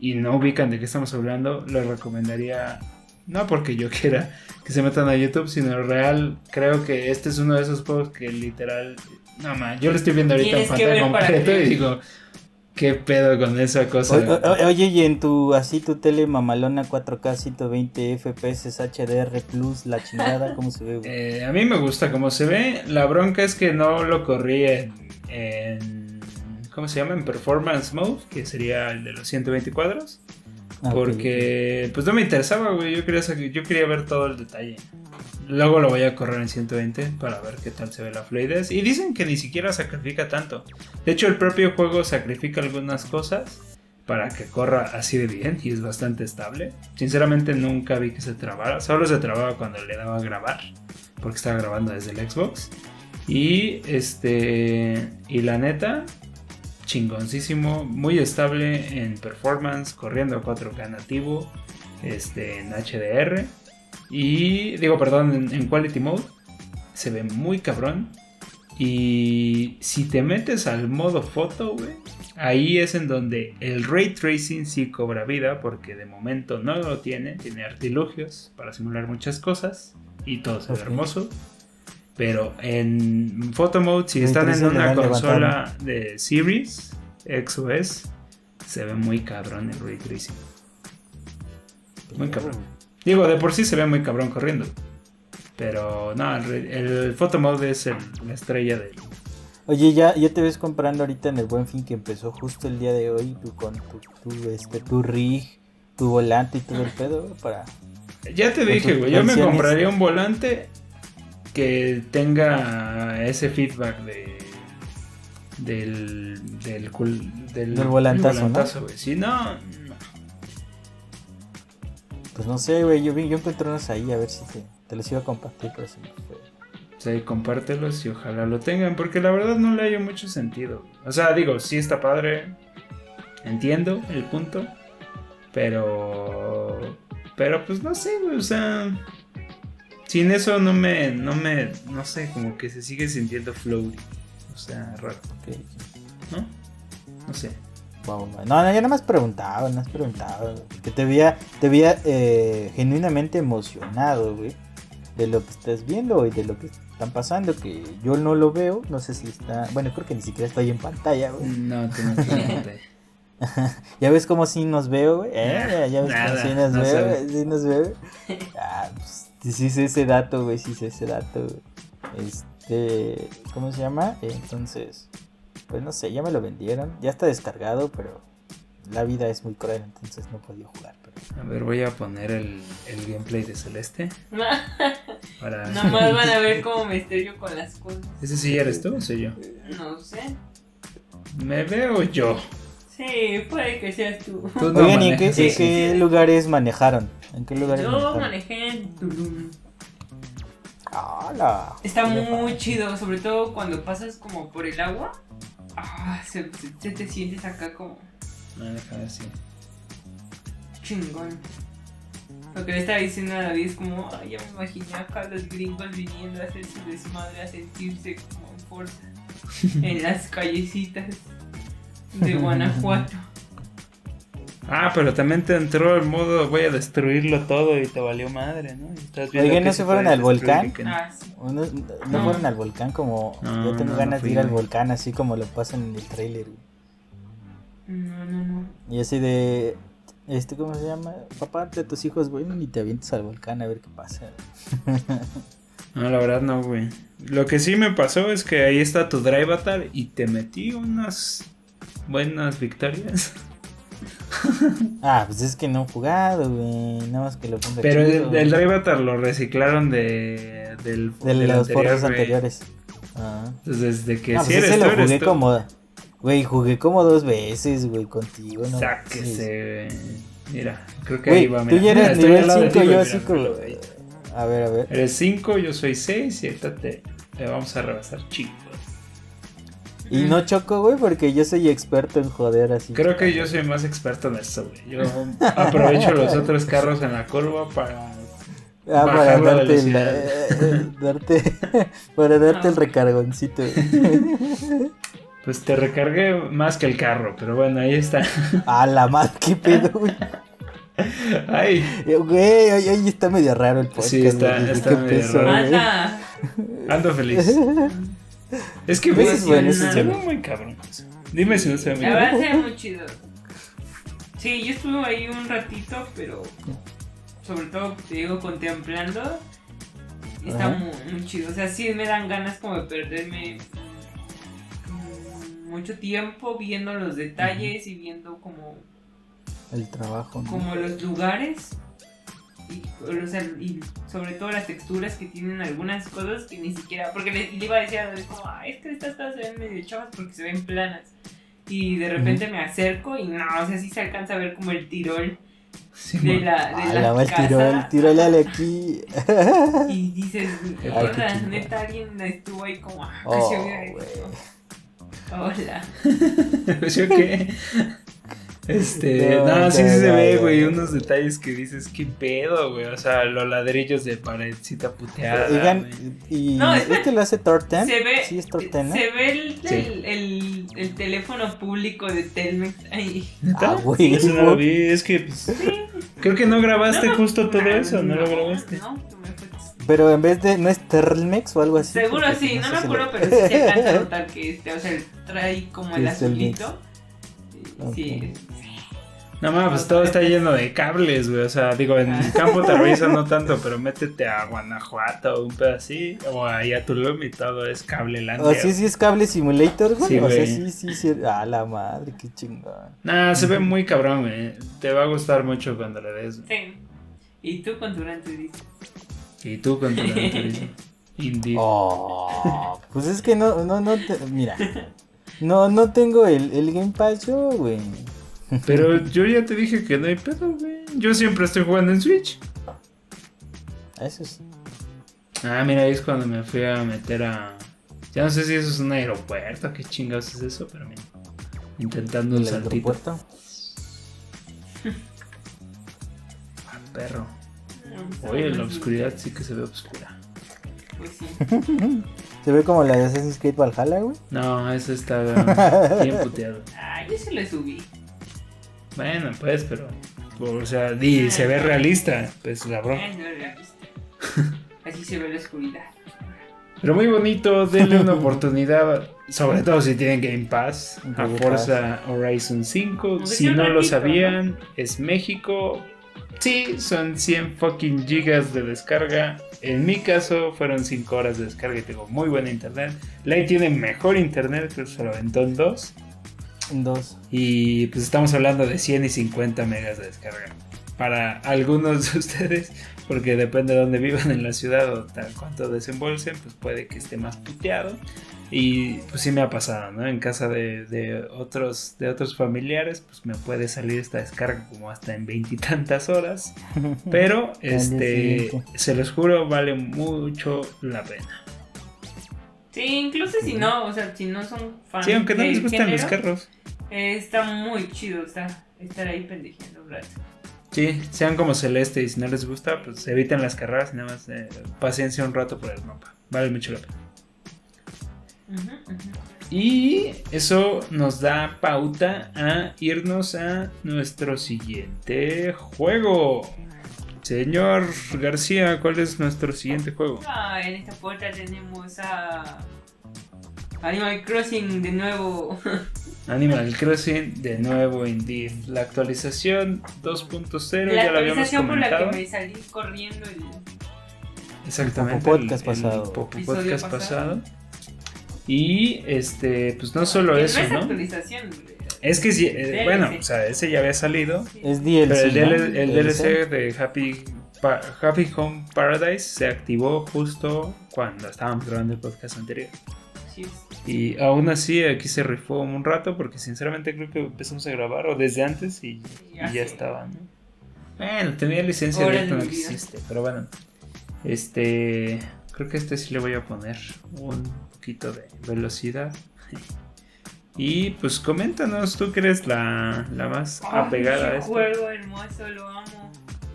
y no ubican de qué estamos hablando, les recomendaría. No porque yo quiera que se metan a YouTube, sino real, creo que este es uno de esos juegos que literal no, man, yo lo estoy viendo ahorita en pantalla completo y digo, ¿qué pedo con esa cosa? oye, y en tu, así tu tele mamalona 4K 120 FPS HDR Plus, la chingada, ¿cómo se ve? Eh, a mí me gusta cómo se ve. La bronca es que no lo corrí en, ¿cómo se llama? En Performance Mode, que sería el de los 120 cuadros. Ah, porque, pues no me interesaba, güey. Yo quería, yo ver todo el detalle. Luego lo voy a correr en 120 para ver qué tal se ve la fluidez. Y dicen que ni siquiera sacrifica tanto. De hecho, el propio juego sacrifica algunas cosas para que corra así de bien y es bastante estable. Sinceramente nunca vi que se trabara. Solo se trababa cuando le daba a grabar. Porque estaba grabando desde el Xbox. Y este. Y la neta. Chingoncísimo. Muy estable en performance. Corriendo a 4K nativo. Este. En HDR. Y digo, perdón, en, Quality Mode se ve muy cabrón. Y si te metes al modo foto, güey, ahí es en donde el ray tracing sí cobra vida, porque de momento no lo tiene, tiene artilugios para simular muchas cosas y todo se ve hermoso. Pero en photo mode, si están en una consola de Series X o S, se ve muy cabrón el ray tracing. Muy cabrón. Digo, de por sí se ve muy cabrón corriendo. Pero no, el, photo mode es la estrella de. Oye, ya, ya te ves comprando ahorita en el buen fin que empezó justo el día de hoy, tú con tu, este, tu rig, tu volante y todo el pedo para. Ya te dije, güey, yo me compraría un volante que tenga ese feedback de del del, del, del volantazo, güey. Si no, pues no sé, güey, yo, yo encontré unos ahí, a ver si te, los iba a compartir, pero sí. Sí, compártelos y ojalá lo tengan, porque la verdad no le hay mucho sentido. O sea, digo, sí está padre, entiendo el punto, pero... Pero pues no sé, güey, o sea... Sin eso no me, no me, no sé, como que se sigue sintiendo floaty. O sea, raro. ¿No? No sé. No, no, ya nada más preguntaba, nada más preguntaba. Que te veía, te veía eh, genuinamente emocionado, güey. De lo que estás viendo y de lo que están pasando. Que yo no lo veo, no sé si está. Bueno, creo que ni siquiera estoy en pantalla, güey. No, tú no estás en pantalla. ya ves cómo sí nos veo, güey. ¿Eh? Ya ves cómo sí nos veo, sí nos veo. Ah, pues, sí sé ese dato, güey, sí sé ese dato, güey. Este, ¿cómo se llama? Entonces, pues no sé, ya me lo vendieron. Ya está descargado, pero la vida es muy cruel, entonces no podido jugar. A ver, voy a poner el, el gameplay de Celeste. para... Nomás van a ver cómo me estrello con las cosas. ¿Ese sí eres tú o soy yo? No sé. Me veo yo. Sí, puede que seas tú. Oigan, ¿y en qué, lugares manejaron? ¿En qué lugares Yo manejé en Tulum. Está muy chido, sobre todo cuando pasas como por el agua. Ah, se, te sientes acá como. No, deja así. Chingón. Lo que le estaba diciendo a David es como, ay, ya me imaginé acá los gringos viniendo a hacer su desmadre, a sentirse como en fuerza en las callecitas de Guanajuato. Ah, pero también te entró el modo voy a destruirlo todo y te valió madre, ¿no? Oigan, ¿no se fueron al volcán? Ah, ¿No, fueron al volcán como... yo tengo ganas de ir al volcán así como lo pasan en el trailer. No, no, no. Y así de... Este, ¿cómo se llama? Papá, de tus hijos, güey, ni te avientes al volcán a ver qué pasa. no, la verdad no, güey. Lo que sí me pasó es que ahí está tu Drive Avatar y te metí unas buenas victorias. ah, pues es que no han jugado, güey. Nada más que lo ponga Pero el, el Drive lo reciclaron de, del, de los anterior, anteriores. Ah. Entonces, desde que no, si pues eres ese lo jugué como. Güey, jugué como dos veces, güey, contigo, ¿no? Sáquese, güey. Mira, creo que ahí va. Mira. Tú ya eres nivel 5, yo así como. A ver, a ver. Eres 5, yo soy 6 y ahorita te, vamos a rebasar chicos. Y no choco, güey, porque yo soy experto en joder así. Creo que yo soy más experto en esto, güey. Yo aprovecho los otros carros en la curva para. Ah, para darte, el, eh, darte, para darte el recargoncito. Pues te recargué más que el carro, pero bueno, ahí está. A la madre, qué pedo, güey. Ay. Eh, güey, ahí está medio raro el podcast. Sí, está, está medio raro. Ando feliz. Es que ves, bueno, se ve muy cabrón. Dime si no se ve muy La verdad se ve muy chido. Sí, yo estuve ahí un ratito, pero sobre todo, te digo, contemplando. Está muy, muy, chido. O sea, sí me dan ganas como de perderme mucho tiempo viendo los detalles y viendo como el trabajo como los lugares y, y, sobre todo las texturas que tienen algunas cosas que ni siquiera porque le, iba a decir a como ah, es que estas cosas se ven medio chavas porque se ven planas y de repente me acerco y no o sea sí se alcanza a ver como el tirol de la, de ah, la, casa. tirol, tirol aquí. y dices, neta, alguien estuvo ahí como, ah, oh, Hola. ¿Yo qué? Este, no, sí, sí se ve, güey, unos detalles que dices, qué pedo, güey. O sea, los ladrillos de paredcita puteada. Oigan, y no, este lo hace Torten. Se ve, sí, es Torten, Se ve el, el, el, teléfono público de Telmex ahí. Ah, güey. Eso no lo vi, es que pues, creo que no grabaste justo todo eso, no, lo grabaste. No, pero en vez de, ¿no es Telmex o algo así? Seguro sí, no, me acuerdo, pero sí se alcanza a notar que este, o sea, trae como el azulito. Sí, no mames, pues todo está lleno de cables, güey. O sea, digo, en el campo te revisa no tanto, pero métete a Guanajuato o un pedo así, o ahí a Tulum y todo es cable landia. O sí, sí es cable simulator, güey. Sí, o sea, sí, sí, sí. Ah, la madre, qué chingón. Nah, se ve muy cabrón, güey. Te va a gustar mucho cuando le des. Sí. ¿Y tú con tu Gran ¿Y tú con tu Gran Turismo? Indeed. Oh, pues es que no, no, no, te, mira. No, no tengo el, el Game Pass yo, güey. Pero yo ya te dije que no hay pedo, güey. Yo siempre estoy jugando en Switch. Eso sí. Ah, mira, ahí es cuando me fui a meter a. Ya no sé si eso es un aeropuerto, qué chingados es eso, pero mira. Intentando un saltito. ¿Aeropuerto? ah, perro. Oye, la oscuridad sí que se ve oscura. Pues sí. ¿Se ve como la de Assassin's Creed Valhalla, güey? No, eso está bien puteado. Ah, yo se le subí. Bueno, pues, pero. O sea, di, se ve realista. Pues la broma. Así se ve la oscuridad. Pero muy bonito, denle una oportunidad, sobre todo si tienen Game Pass, a Forza Horizon 5. Si no lo sabían, es México. Sí, son 100 fucking gigas de descarga. En mi caso fueron 5 horas de descarga y tengo muy buena internet. Light tiene mejor internet, creo que se lo aventó en 2. Dos. Y pues estamos hablando de 100 y 50 megas de descarga. Para algunos de ustedes, porque depende de dónde vivan en la ciudad o tal cuanto desembolsen, pues puede que esté más puteado. Y pues sí me ha pasado, ¿no? En casa de, otros, de otros familiares, pues me puede salir esta descarga como hasta en veintitantas horas. Pero, este, se los juro, vale mucho la pena. Sí, incluso si no, o sea, si no son fans. Sí, aunque no les gustan los carros. Eh, está muy chido está, estar ahí pendejeando un Sí, sean como celeste y si no les gusta, pues eviten las carreras y nada más eh, paciencia un rato por el mapa. Vale mucho la pena. Y eso nos da pauta a irnos a nuestro siguiente juego. Señor García, ¿cuál es nuestro siguiente juego? Ah, en esta puerta tenemos a Animal Crossing de nuevo. Animal Crossing de nuevo, indeed. La actualización 2.0 ya la habíamos comentado. por la que me salí corriendo el... Exactamente. El podcast pasado. podcast pasado. Y este, pues no, no solo eso, no ¿no? actualización. Es que sí, eh, bueno, o sea, ese ya había salido. Es DLC. Pero el, el DLC de Happy, Happy Home Paradise se activó justo cuando estábamos grabando el podcast anterior. Y aún así aquí se rifó un rato porque sinceramente creo que empezamos a grabar o desde antes y, ya, estaba, Bueno, tenía licencia de no existe, pero bueno. Este, creo que este sí le voy a poner un poquito de velocidad. Y pues coméntanos, tú eres la, la más apegada a esto. juego hermoso, lo amo.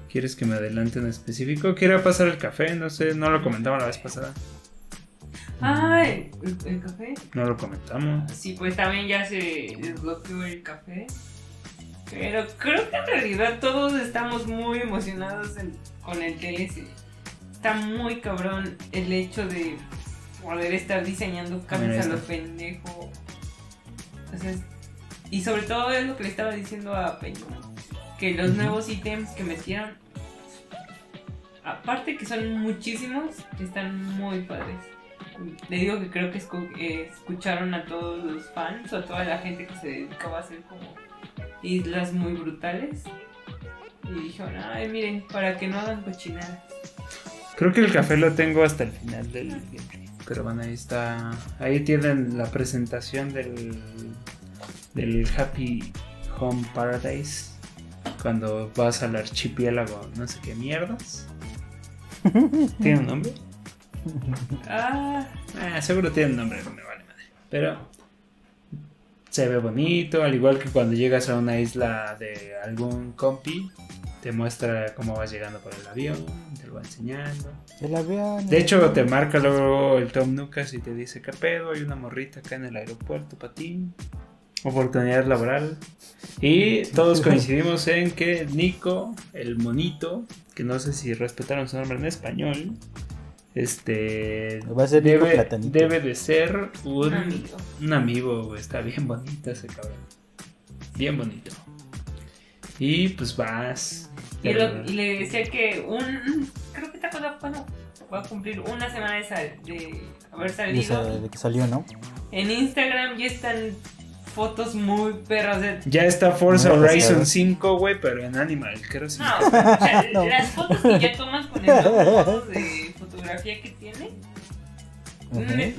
¿Quieres que me adelante en específico? Quiero pasar el café, no sé, no lo comentaba la vez pasada. Ay, ¿el, café? No lo comentamos. Sí, pues también ya se desbloqueó el café. Pero creo que en realidad todos estamos muy emocionados con el TLC. Está muy cabrón el hecho de poder estar diseñando cambios a los pendejos. y sobre todo es lo que le estaba diciendo a Peño. Que los nuevos ítems que metieron, aparte que son muchísimos, están muy padres le digo que creo que escucharon a todos los fans o a toda la gente que se dedicaba a hacer como islas muy brutales. Y dijeron, ay, miren, para que no hagan cochinadas. Creo que el café lo tengo hasta el final del gameplay. Pero bueno, ahí está. Ahí tienen la presentación del, del Happy Home Paradise. Cuando vas al archipiélago, no sé qué mierdas. ¿Tiene un nombre? ah, ah, seguro tiene un nombre, me vale madre. Pero se ve bonito, al igual que cuando llegas a una isla de algún compi, te muestra cómo vas llegando por el avión, te lo va enseñando. El avión. De hecho, te marca luego el Tom Nucas y te dice, ¿qué pedo? Hay una morrita acá en el aeropuerto para ti. Oportunidad laboral. Y todos coincidimos en que Nico, el monito, que no sé si respetaron su nombre en español, este. debe, debe de ser un, amigo. Un amigo, Está bien bonito ese cabrón. Bien bonito. Y pues vas. Y, le decía que un. Creo que te acuerdas cuando va a cumplir una semana de, de haber salido. De, que salió, ¿no? En Instagram ya están fotos muy perras de... Ya está Forza Horizon 5, güey, pero en Animal Crossing. No, las fotos que ya tomas con el de fotografía que tiene.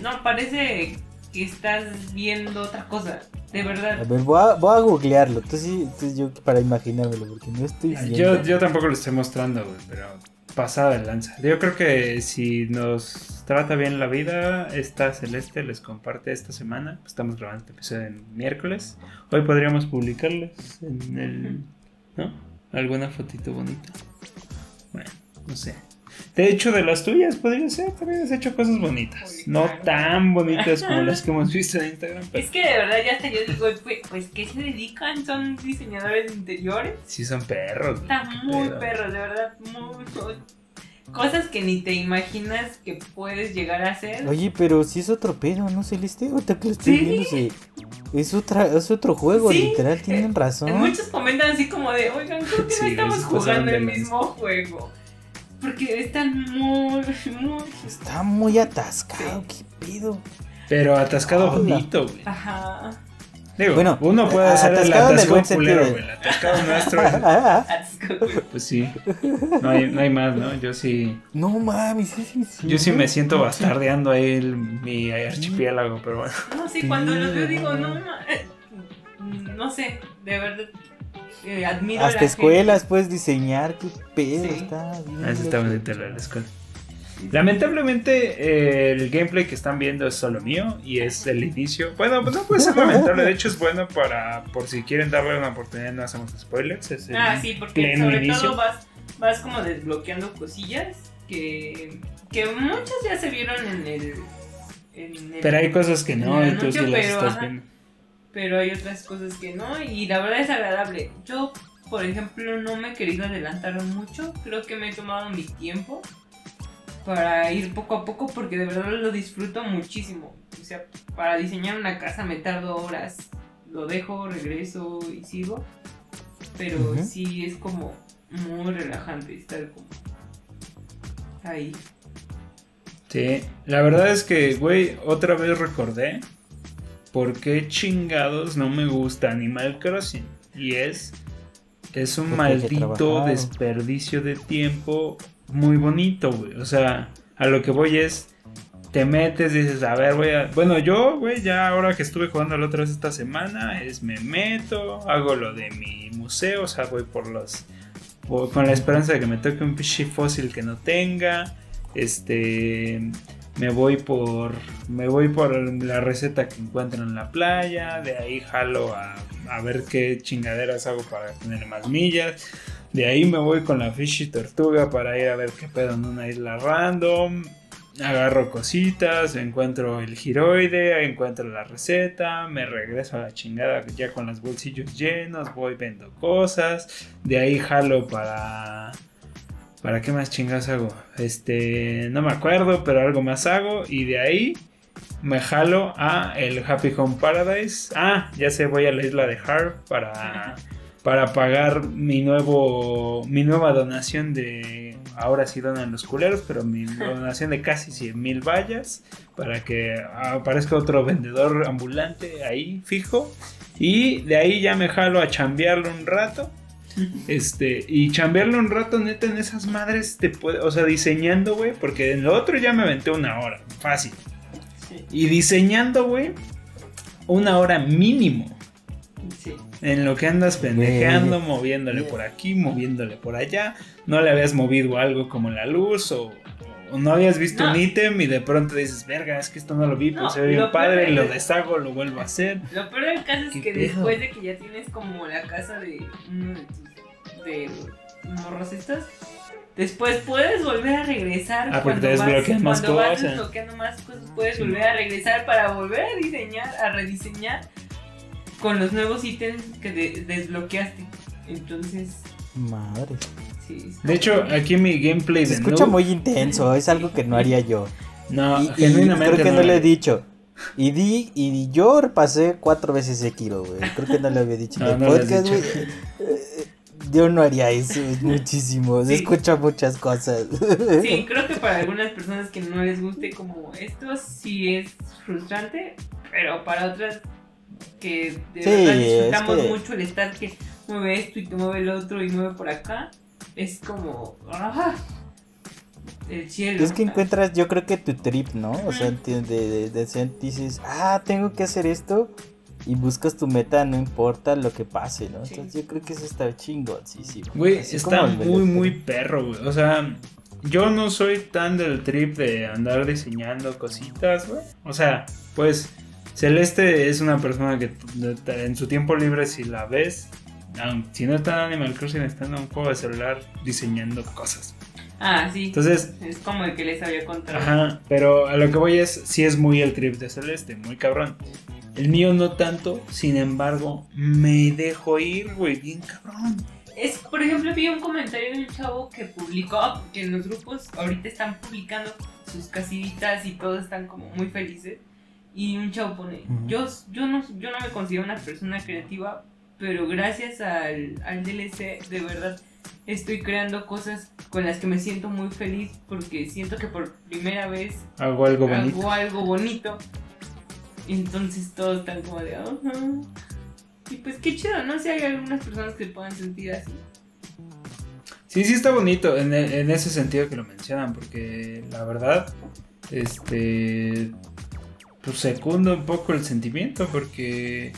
No, parece que estás viendo otra cosa. De verdad. A ver, voy a, voy a googlearlo. Tú sí, yo para imaginármelo, porque no estoy viendo. Yo, yo tampoco lo estoy mostrando, güey, pero pasada de lanza. Yo creo que si nos trata bien la vida, esta Celeste les comparte esta semana. Estamos grabando este episodio en miércoles. Hoy podríamos publicarles en el. ¿No? Alguna fotito bonita. Bueno, no sé. De hecho, de las tuyas podría ser, también has hecho cosas bonitas. No tan bonitas como las que hemos visto en Instagram. Es que de verdad ya hasta yo digo, pues, pues ¿qué se dedican? ¿Son diseñadores de interiores? Sí, son perros. Están muy perros, de verdad, muy... Cosas que ni te imaginas que puedes llegar a hacer. Oye, pero si es otro pedo, ¿no, Celeste? Ahorita que lo estoy viendo, es, otra, es otro juego, literal, tienen razón. Muchos comentan así como de, oigan, creo que no estamos jugando el mismo juego. Porque están muy, muy. Está muy atascado, qué pedo. Pero atascado bonito, güey. Ajá. Digo, bueno, uno puede hacer el atascado culero, güey. El atascado nuestro. pues sí. No hay, no hay más, ¿no? Yo sí. No mames, sí, sí, sí. Yo sí me siento bastardeando ahí el, mi archipiélago, pero bueno. No, sí, cuando lo veo digo, no, no sé, de verdad eh, Hasta escuelas puedes diseñar, qué pedo, está bien. Ah, está bonito la escuela. Lamentablemente eh, el gameplay que están viendo es solo mío y es el inicio. Bueno, pues no puede ser lamentable, de hecho es bueno para por si quieren darle una oportunidad, no hacemos spoilers. ah, sí, porque sobre todo vas, vas como desbloqueando cosillas que, que muchas ya se vieron en el, pero hay cosas que no, sí las estás viendo pero hay otras cosas que no y la verdad es agradable. Yo, por ejemplo, no me he querido adelantar mucho, creo que me he tomado mi tiempo para ir poco a poco porque de verdad lo disfruto muchísimo. O sea, para diseñar una casa me tardo horas, lo dejo, regreso y sigo, pero sí es como muy relajante estar como ahí. Sí, la verdad es que, güey, otra vez recordé por qué chingados no me gusta Animal Crossing. Y es, es un maldito desperdicio de tiempo muy bonito, güey. O sea, a lo que voy es, te metes, dices, a ver, voy a... Bueno, yo, güey, ya ahora que estuve jugando la otra vez esta semana, es me meto, hago lo de mi museo, o sea, voy por los... con la esperanza de que me toque un pichi fósil que no tenga. Este me voy por me voy por la receta que encuentro en la playa de ahí jalo a, a, ver qué chingaderas hago para tener más millas. De ahí me voy con la fishy tortuga para ir a ver qué pedo en una isla random. Agarro cositas encuentro el giroide encuentro la receta me regreso a la chingada ya con los bolsillos llenos voy vendo cosas. De ahí jalo para ¿Para qué más chingas hago? Este, no me acuerdo, pero algo más hago. Y de ahí me jalo a el Happy Home Paradise. Ah, ya sé, voy a la isla de Harp para, para pagar mi nuevo mi nueva donación de ahora sí donan los culeros, pero mi donación de casi 100 mil vallas para que aparezca otro vendedor ambulante ahí fijo. Y de ahí ya me jalo a chambearlo un rato este, y chambearlo un rato, neta, en esas madres te puede, o sea, diseñando, güey, porque en lo otro ya me aventé una hora, fácil. Y diseñando, güey, una hora mínimo. Sí. En lo que andas pendejeando, moviéndole por aquí, moviéndole por allá. No le habías movido algo como la luz o, no habías visto un ítem y de pronto dices, verga, es que esto no lo vi, pues se ve bien padre, y lo deshago, lo vuelvo a hacer. Lo peor del caso es que después de que ya tienes como la casa de uno de tus de morros estos, después puedes volver a regresar. Ah, porque te vas, más cuando vas desbloqueando más cosas, puedes volver a regresar para volver a diseñar, a rediseñar con los nuevos ítems que desbloqueaste. Entonces. Madre. de hecho, aquí mi gameplay se escucha muy intenso, es algo que no haría yo. No, genuinamente. creo que no, le he dicho. Y di, y yo repasé cuatro veces Sekiro, güey. Creo que no le había dicho en el podcast, güey. Yo no haría eso muchísimo. Se escucha muchas cosas. Sí, creo que para algunas personas que no les guste como esto sí es frustrante, pero para otras que de verdad disfrutamos mucho el estar que mueve esto y te mueve el otro y mueve por acá, es como ¡ah! el cielo. Es que encuentras, yo creo que tu trip, ¿no? O sea, de, de, de, dices, ah, tengo que hacer esto y buscas tu meta, no importa lo que pase, ¿no? Entonces yo creo que eso está chingón, sí, sí. Güey, está muy, muy perro, güey. O sea, yo no soy tan del trip de andar diseñando cositas, güey. O sea, pues Celeste es una persona que en su tiempo libre, si la ves, si no está en Animal Crossing, está en un juego de celular diseñando cosas. Ah, sí. Entonces. Es como el que les había contado. Ajá, pero a lo que voy es, sí es muy el trip de Celeste, muy cabrón. El mío no tanto, sin embargo, me dejo ir, güey, bien cabrón. Es, por ejemplo, vi un comentario de un chavo que publicó que en los grupos ahorita están publicando sus casitas y todos están como muy felices. Y un chavo pone, yo, yo, no, yo no me considero una persona creativa, pero gracias al, al DLC, de verdad, estoy creando cosas con las que me siento muy feliz porque siento que por primera vez hago algo bonito. Hago algo bonito entonces todos están como de, Y pues qué chido, ¿no? Si hay algunas personas que puedan sentir así. Sí, sí está bonito en, en ese sentido que lo mencionan, porque la verdad, este, pues secunda un poco el sentimiento, porque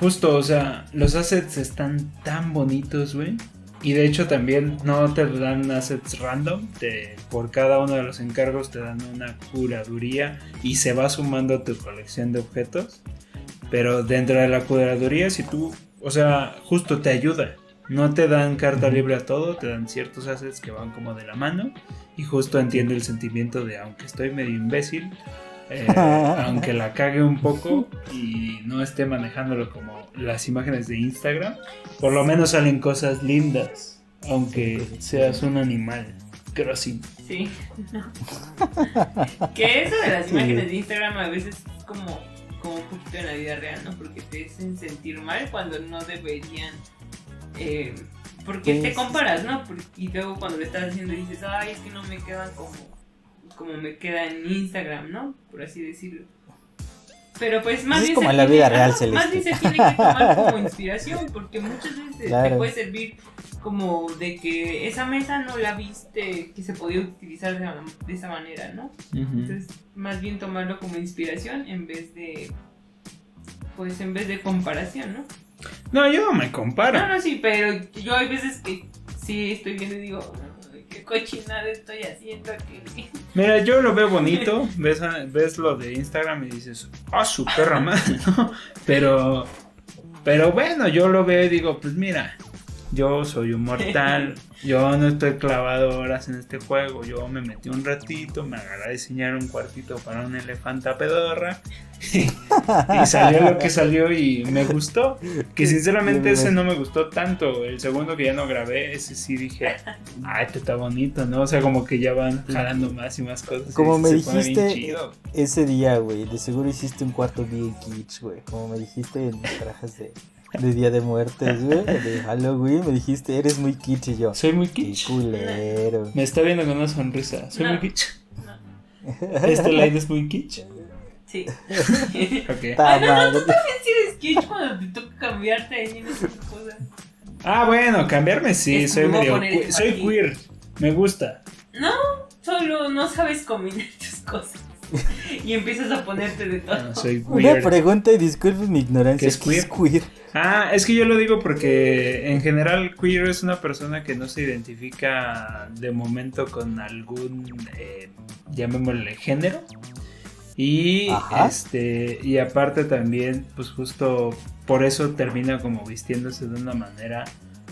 justo, o sea, los assets están tan bonitos, güey, y de hecho también no te dan assets random, por cada uno de los encargos te dan una curaduría y se va sumando a tu colección de objetos. Pero dentro de la curaduría, si tú, o sea, justo te ayuda. No te dan carta libre a todo, te dan ciertos assets que van como de la mano. Y justo entiendo el sentimiento de, aunque estoy medio imbécil, eh, aunque la cague un poco y no esté manejándolo como las imágenes de Instagram, por lo menos salen cosas lindas, aunque seas un animal. Crossing. Sí. que eso de las imágenes de Instagram a veces es como, como un poquito en la vida real, ¿no? Porque te hacen sentir mal cuando no deberían. Eh, porque te pues comparas, ¿no? Y luego cuando lo estás haciendo dices, ay, es que no me quedan como como me queda en Instagram, ¿no? Por así decirlo. Pero pues más es bien. como en la vida real, se Más bien se tiene que tomar como inspiración, porque muchas veces te puede servir como de que esa mesa no la viste que se podía utilizar de, esa manera, ¿no? Entonces, más bien tomarlo como inspiración en vez de. Pues en vez de comparación, ¿no? No, yo no me comparo. No, no, sí, pero yo hay veces que sí estoy viendo y digo, qué cochinada estoy haciendo aquí. Mira, yo lo veo bonito, ves, ves lo de Instagram y dices, ah, su perra madre, ¿no? Pero, pero bueno, yo lo veo y digo, pues mira, yo soy un mortal, yo no estoy clavado horas en este juego, yo me metí un ratito, me agarré a diseñar un cuartito para un elefanta pedorra. Y, salió lo que salió y me gustó, que sinceramente ese no me gustó tanto, el segundo que ya no grabé, ese sí dije, ay, este está bonito, ¿no? O sea, como que ya van jalando más y más cosas. Como me dijiste ese día, güey, de seguro hiciste un cuarto bien kitsch, güey, como me dijiste en trajes de de Día de Muertes, güey, de Halloween, me dijiste, eres muy kitsch y yo. Soy muy kitsch. Qué culero. Me está viendo con una sonrisa. Soy muy kitsch. ¿Este live es muy kitsch? Sí. ok. Ah, no, no, tú también sí eres kitsch cuando te toca cambiarte ahí en esas cosas. Ah, bueno, cambiarme sí, soy medio. soy queer. Me gusta. No, solo no sabes combinar tus cosas. y empiezas a ponerte de todo. No, soy Una pregunta y disculpe mi ignorancia. ¿Qué es queer? Ah, es que yo lo digo porque en general queer es una persona que no se identifica de momento con algún, eh, llamémosle, género. Y este y aparte también, pues justo por eso termina como vistiéndose de una manera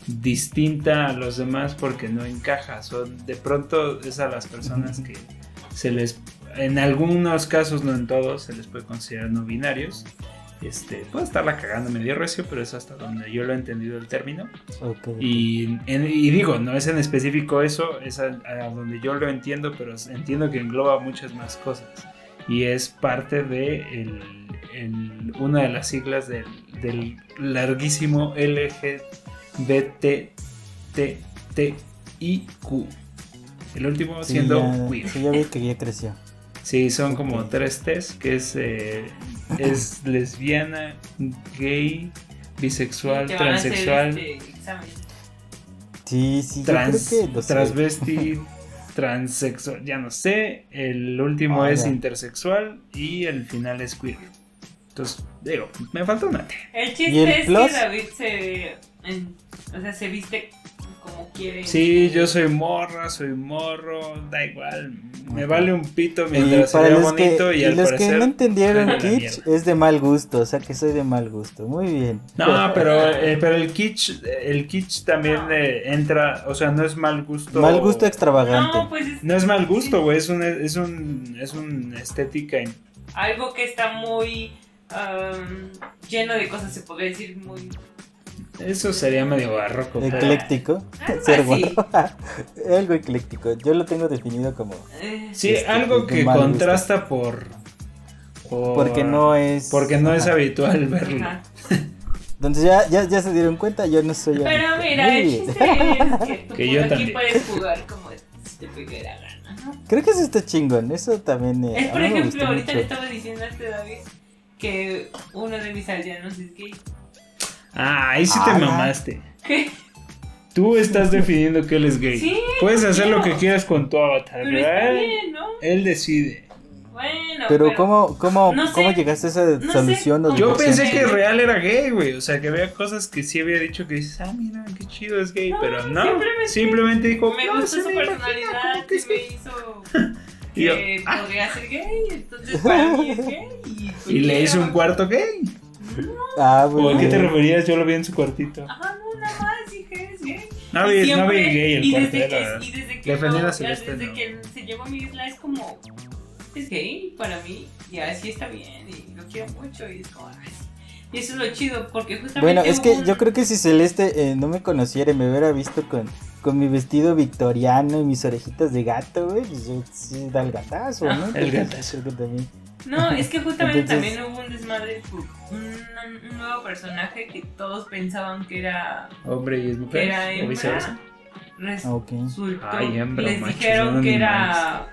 distinta a los demás porque no encaja. Son de pronto es a las personas que se les en algunos casos, no en todos, se les puede considerar no binarios. Este, puede estarla cagando medio recio, pero es hasta donde yo lo he entendido el término. Y, digo, no es en específico eso, es a, donde yo lo entiendo, pero entiendo que engloba muchas más cosas. Y es parte de el, una de las siglas del, del larguísimo LGBTTIQ. El último siendo queer. Sí, ya vi que ya creció. Sí, son como tres T's, que es, eh, es lesbiana, gay, bisexual, transexual. Este sí, sí, trans, transvesti, transexual, ya no sé. El último ah, es intersexual y el final es queer. Entonces, digo, me falta una T. El chiste es que David se, o sea, se viste como. Sí, yo soy morra, soy morro, da igual. Me vale un pito mientras sea bonito y, al los que no entendieron kitsch es de mal gusto, o sea que soy de mal gusto. Muy bien. No, pero, eh, pero el kitsch, el kitsch también entra, o sea, no es mal gusto. Mal gusto extravagante. No, pues es, no es mal gusto, güey, es un, es un, es un estética. Algo que está muy lleno de cosas, se podría decir muy eso sería medio barroco. Ecléctico. Ah, Ser bueno. algo ecléctico. Yo lo tengo definido como. Eh. Sí, este, algo que contrasta por, Porque no es. Porque no es habitual verlo. Entonces ya, ya, ya se dieron cuenta, yo no soy. Pero mira, el chiste es que tú que yo aquí puedes jugar como te pegue la gana. Creo que eso está chingón. Eso también. Eh, es por ejemplo, ahorita le estaba diciendo a este David que uno de mis aldeanos es gay. Ah, ahí sí te mamaste. ¿Qué? Tú estás definiendo que él es gay. Sí, Puedes hacer lo que quieras con tu avatar, pero Está bien, ¿no? Él decide. Bueno, pero, ¿cómo, cómo, ¿cómo llegaste a esa solución? Yo pensé que real era gay, güey. O sea, que había cosas que sí había dicho que dices, ah, mira, qué chido es gay. pero no, simplemente, dijo, me gusta su personalidad y me hizo que yo, ah". podría ser gay. Entonces, para mí es gay. Y, y le hizo un cuarto gay. Ah, ¿O a qué te referías? Yo lo vi en su cuartito. Ajá, no, nada más dije es gay. No vi, no vi gay el y cuarto. Desde que, y desde que, no, desde que se llevó a mi isla es como, es gay para mí. Y así está bien. Y lo quiero mucho. Y es como, ay, y eso es lo chido, porque justamente. Bueno, es que yo creo que si Celeste eh, no me conociera y me hubiera visto con, con mi vestido victoriano y mis orejitas de gato, güey, pues yo sí da el gatazo, ¿no? el gatazo. También. No, es que justamente también hubo un desmadre, un, nuevo personaje que todos pensaban que era hombre y es mujer, era hembra. o Resultó, Ay, hembra, les dijeron que era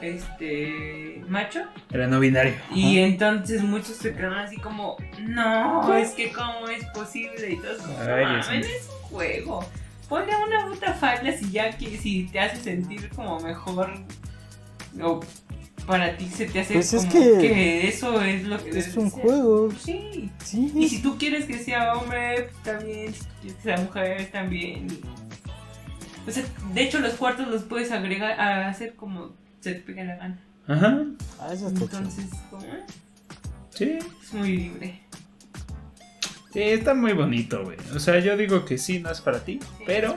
este macho. Era no binario. Y entonces muchos se quedan así como, no, es que cómo es posible y todo eso. es un juego. Ponle una puta falda si ya que si te hace sentir como mejor o para ti se te hace pues como que, eso es lo que es un juego. Sí. sí. Y si tú quieres que sea hombre, pues, también, si quieres que sea mujer, también. O sea, de hecho los cuartos los puedes agregar a hacer como se te pega la gana. Ajá. Ah, eso Entonces, ¿cómo? Sí. Es muy libre. Sí, está muy bonito, güey. O sea, yo digo que sí, no es para ti, pero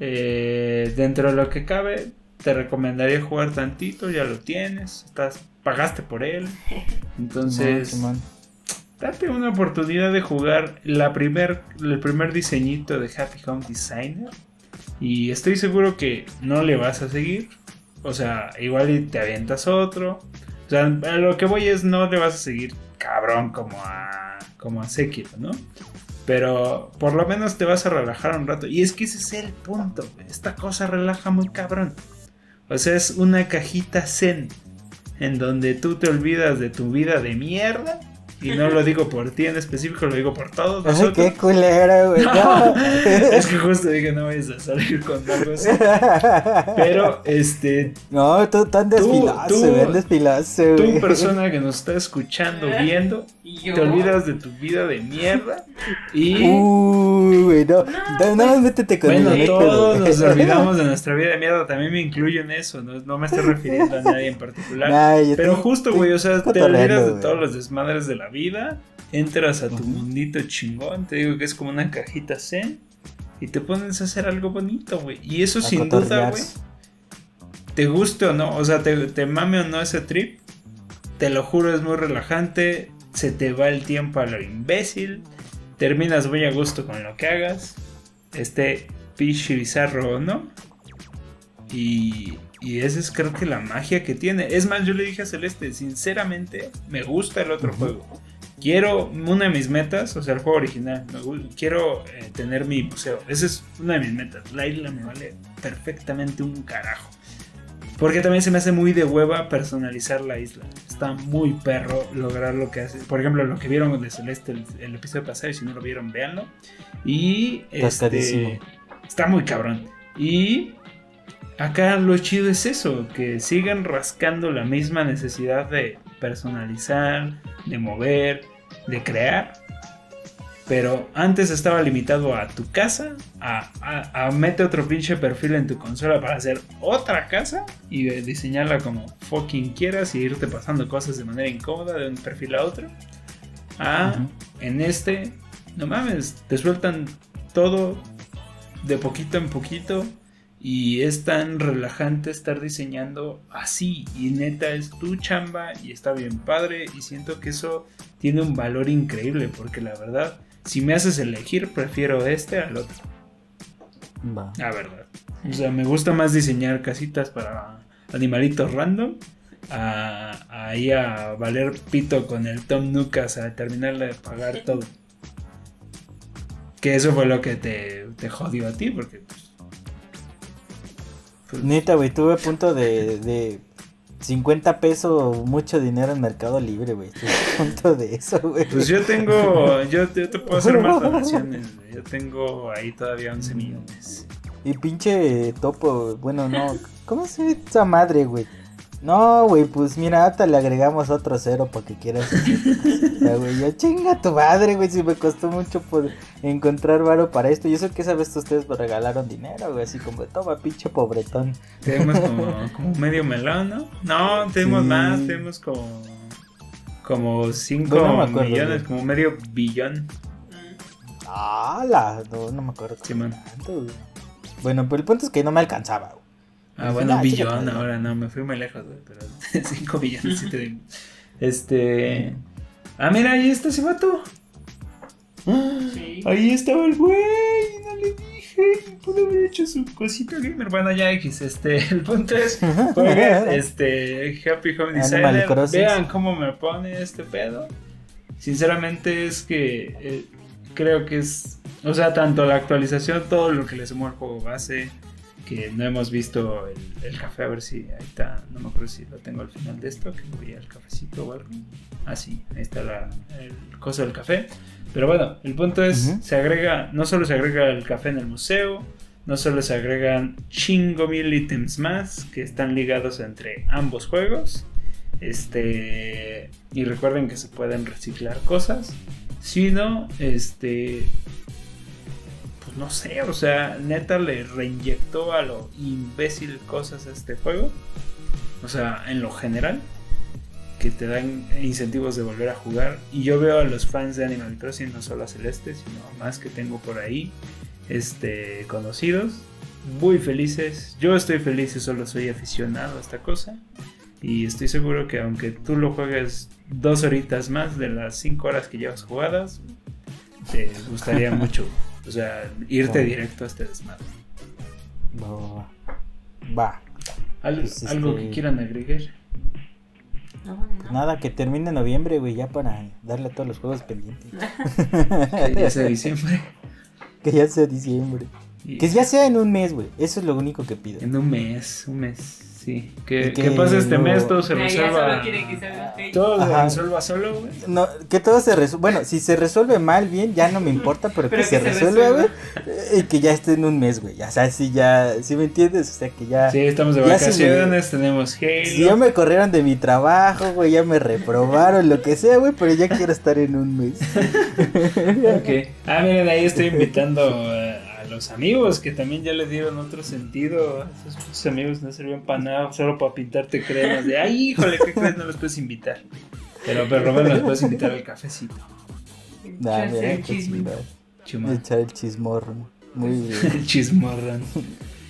eh, dentro de lo que cabe, te recomendaría jugar tantito, ya lo tienes, estás, pagaste por él. Entonces, date una oportunidad de jugar la primer, el primer diseñito de Happy Home Designer. Y estoy seguro que no le vas a seguir. O sea, igual te avientas otro. O sea, a lo que voy es no le vas a seguir cabrón como a, como a Sekiro, ¿no? Pero por lo menos te vas a relajar un rato. Y es que ese es el punto. Esta cosa relaja muy cabrón. O sea, es una cajita zen en donde tú te olvidas de tu vida de mierda y no lo digo por ti en específico, lo digo por todos nosotros. qué culera, güey. es que justo dije, no vayas a salir con algo así. Pero, este. No, tú tan desfilaste, ven desfilaste, güey. Tú, persona que nos está escuchando, viendo, te olvidas de tu vida de mierda. Y. Uy, güey, no. No, no, métete con Bueno, todos nos olvidamos de nuestra vida de mierda. También me incluyo en eso. No, no me estoy refiriendo a nadie en particular. pero justo, güey, o sea, te olvidas de todos los desmadres de la vida, entras a tu mundito chingón, te digo que es como una cajita zen y te pones a hacer algo bonito, güey. Y eso sin duda, güey, te guste o no, o sea, te, te mame o no ese trip, te lo juro, es muy relajante, se te va el tiempo a lo imbécil, terminas muy a gusto con lo que hagas, este pichi bizarro o no. Y, y esa es creo que la magia que tiene. Es más, yo le dije a Celeste, sinceramente, me gusta el otro juego. Quiero, una de mis metas, o sea, el juego original, quiero eh, tener mi museo. Esa es una de mis metas. La isla me vale perfectamente un carajo. Porque también se me hace muy de hueva personalizar la isla. Está muy perro lograr lo que hace. Por ejemplo, lo que vieron de Celeste el, episodio pasado, y si no lo vieron, véanlo. Y este, está muy cabrón. Y acá lo chido es eso, que sigan rascando la misma necesidad de personalizar, de mover, de crear. Pero antes estaba limitado a tu casa, a, a, mete otro pinche perfil en tu consola para hacer otra casa y diseñarla como fucking quieras y irte pasando cosas de manera incómoda de un perfil a otro. A en este, no mames, te sueltan todo de poquito en poquito y es tan relajante estar diseñando así. Y neta es tu chamba y está bien padre. Y siento que eso tiene un valor increíble. Porque la verdad, si me haces elegir, prefiero este al otro. Va. La verdad. O sea, me gusta más diseñar casitas para animalitos random. A, ir a valer pito con el Tom Nucas a terminar de pagar todo. Que eso fue lo que te, te jodió a ti, porque pues, pues, Neta, güey, tuve a punto de, de 50 pesos, mucho dinero en Mercado Libre, güey. Punto de eso, güey. Pues yo tengo, yo, te puedo hacer más donaciones, güey. Yo tengo ahí todavía 11 millones. Y pinche topo, bueno, no. ¿Cómo se ve esa madre, güey? No, güey, pues mira, hasta le agregamos otro cero para que quieras. ya, güey, yo chinga tu madre, güey, si me costó mucho por encontrar varo para esto. Y eso que esa vez ustedes me regalaron dinero, güey, así como, toma, pinche pobretón. Tenemos como, como medio melón, ¿no? No, tenemos más, tenemos como, como 5 millones, como medio billón. Ah, la, no, no me acuerdo. Sí, man. Bueno, pero el punto es que no me alcanzaba, güey. Ah, bueno, un billón ahora, no, me fui muy lejos, güey, pero 5 billones sí te digo. Este. Ah, mira, ahí está ese vato. Sí. Ahí estaba el güey, no le dije, pude haber hecho su cosita gamer. Bueno, ya X, este, el punto es, este, Happy Home Designer, vean cómo me pone este pedo. Sinceramente es que eh, creo que es, o sea, tanto la actualización, todo lo que le sumó al juego base, que no hemos visto el, café, a ver si ahí está, no me acuerdo si lo tengo al final de esto, que voy al cafecito o algo. Ah, sí, ahí está la, el coso del café. Pero bueno, el punto es, se agrega, no solo se agrega el café en el museo, no solo se agregan chingo mil ítems más que están ligados entre ambos juegos. Este, y recuerden que se pueden reciclar cosas, sino este no sé, o sea, neta le reinyectó a lo imbécil cosas a este juego. O sea, en lo general que te dan incentivos de volver a jugar. Y yo veo a los fans de Animal Crossing, no solo a Celeste, sino más que tengo por ahí, este, conocidos, muy felices. Yo estoy feliz y solo soy aficionado a esta cosa. Y estoy seguro que aunque tú lo juegues dos horitas más de las cinco horas que llevas jugadas, te gustaría mucho. O sea, irte directo a este desmadre. Va. Pues, ¿Algo, que este, quieran agregar? Nada, que termine noviembre, güey, ya para darle a todos los juegos pendientes. que ya sea diciembre. Que ya sea diciembre. Que ya sea en un mes, güey. Eso es lo único que pido. En un mes, un mes. Sí, que, que, pase este mes, todo se resuelva. todo se resuelva solo, güey. No, que todo se resuelva. Bueno, si se resuelve mal, bien, ya no me importa, pero, que, se, resuelva, güey. Y que ya esté en un mes, güey. O sea, si ya, si me entiendes, o sea, que ya. Sí, estamos de vacaciones, tenemos Halo. Si ya me corrieron de mi trabajo, güey, ya me reprobaron, lo que sea, güey, pero ya quiero estar en un mes. ok. Ah, miren, ahí estoy invitando. los amigos que también ya le dieron otro sentido. Esos amigos no sirven para nada, solo para pintarte cremas de, ay, híjole, ¿qué crees? No los puedes invitar. Pero, pero Robert los puedes invitar al cafecito. Dale, Echar el chismorro. Muy bien. el chismorro.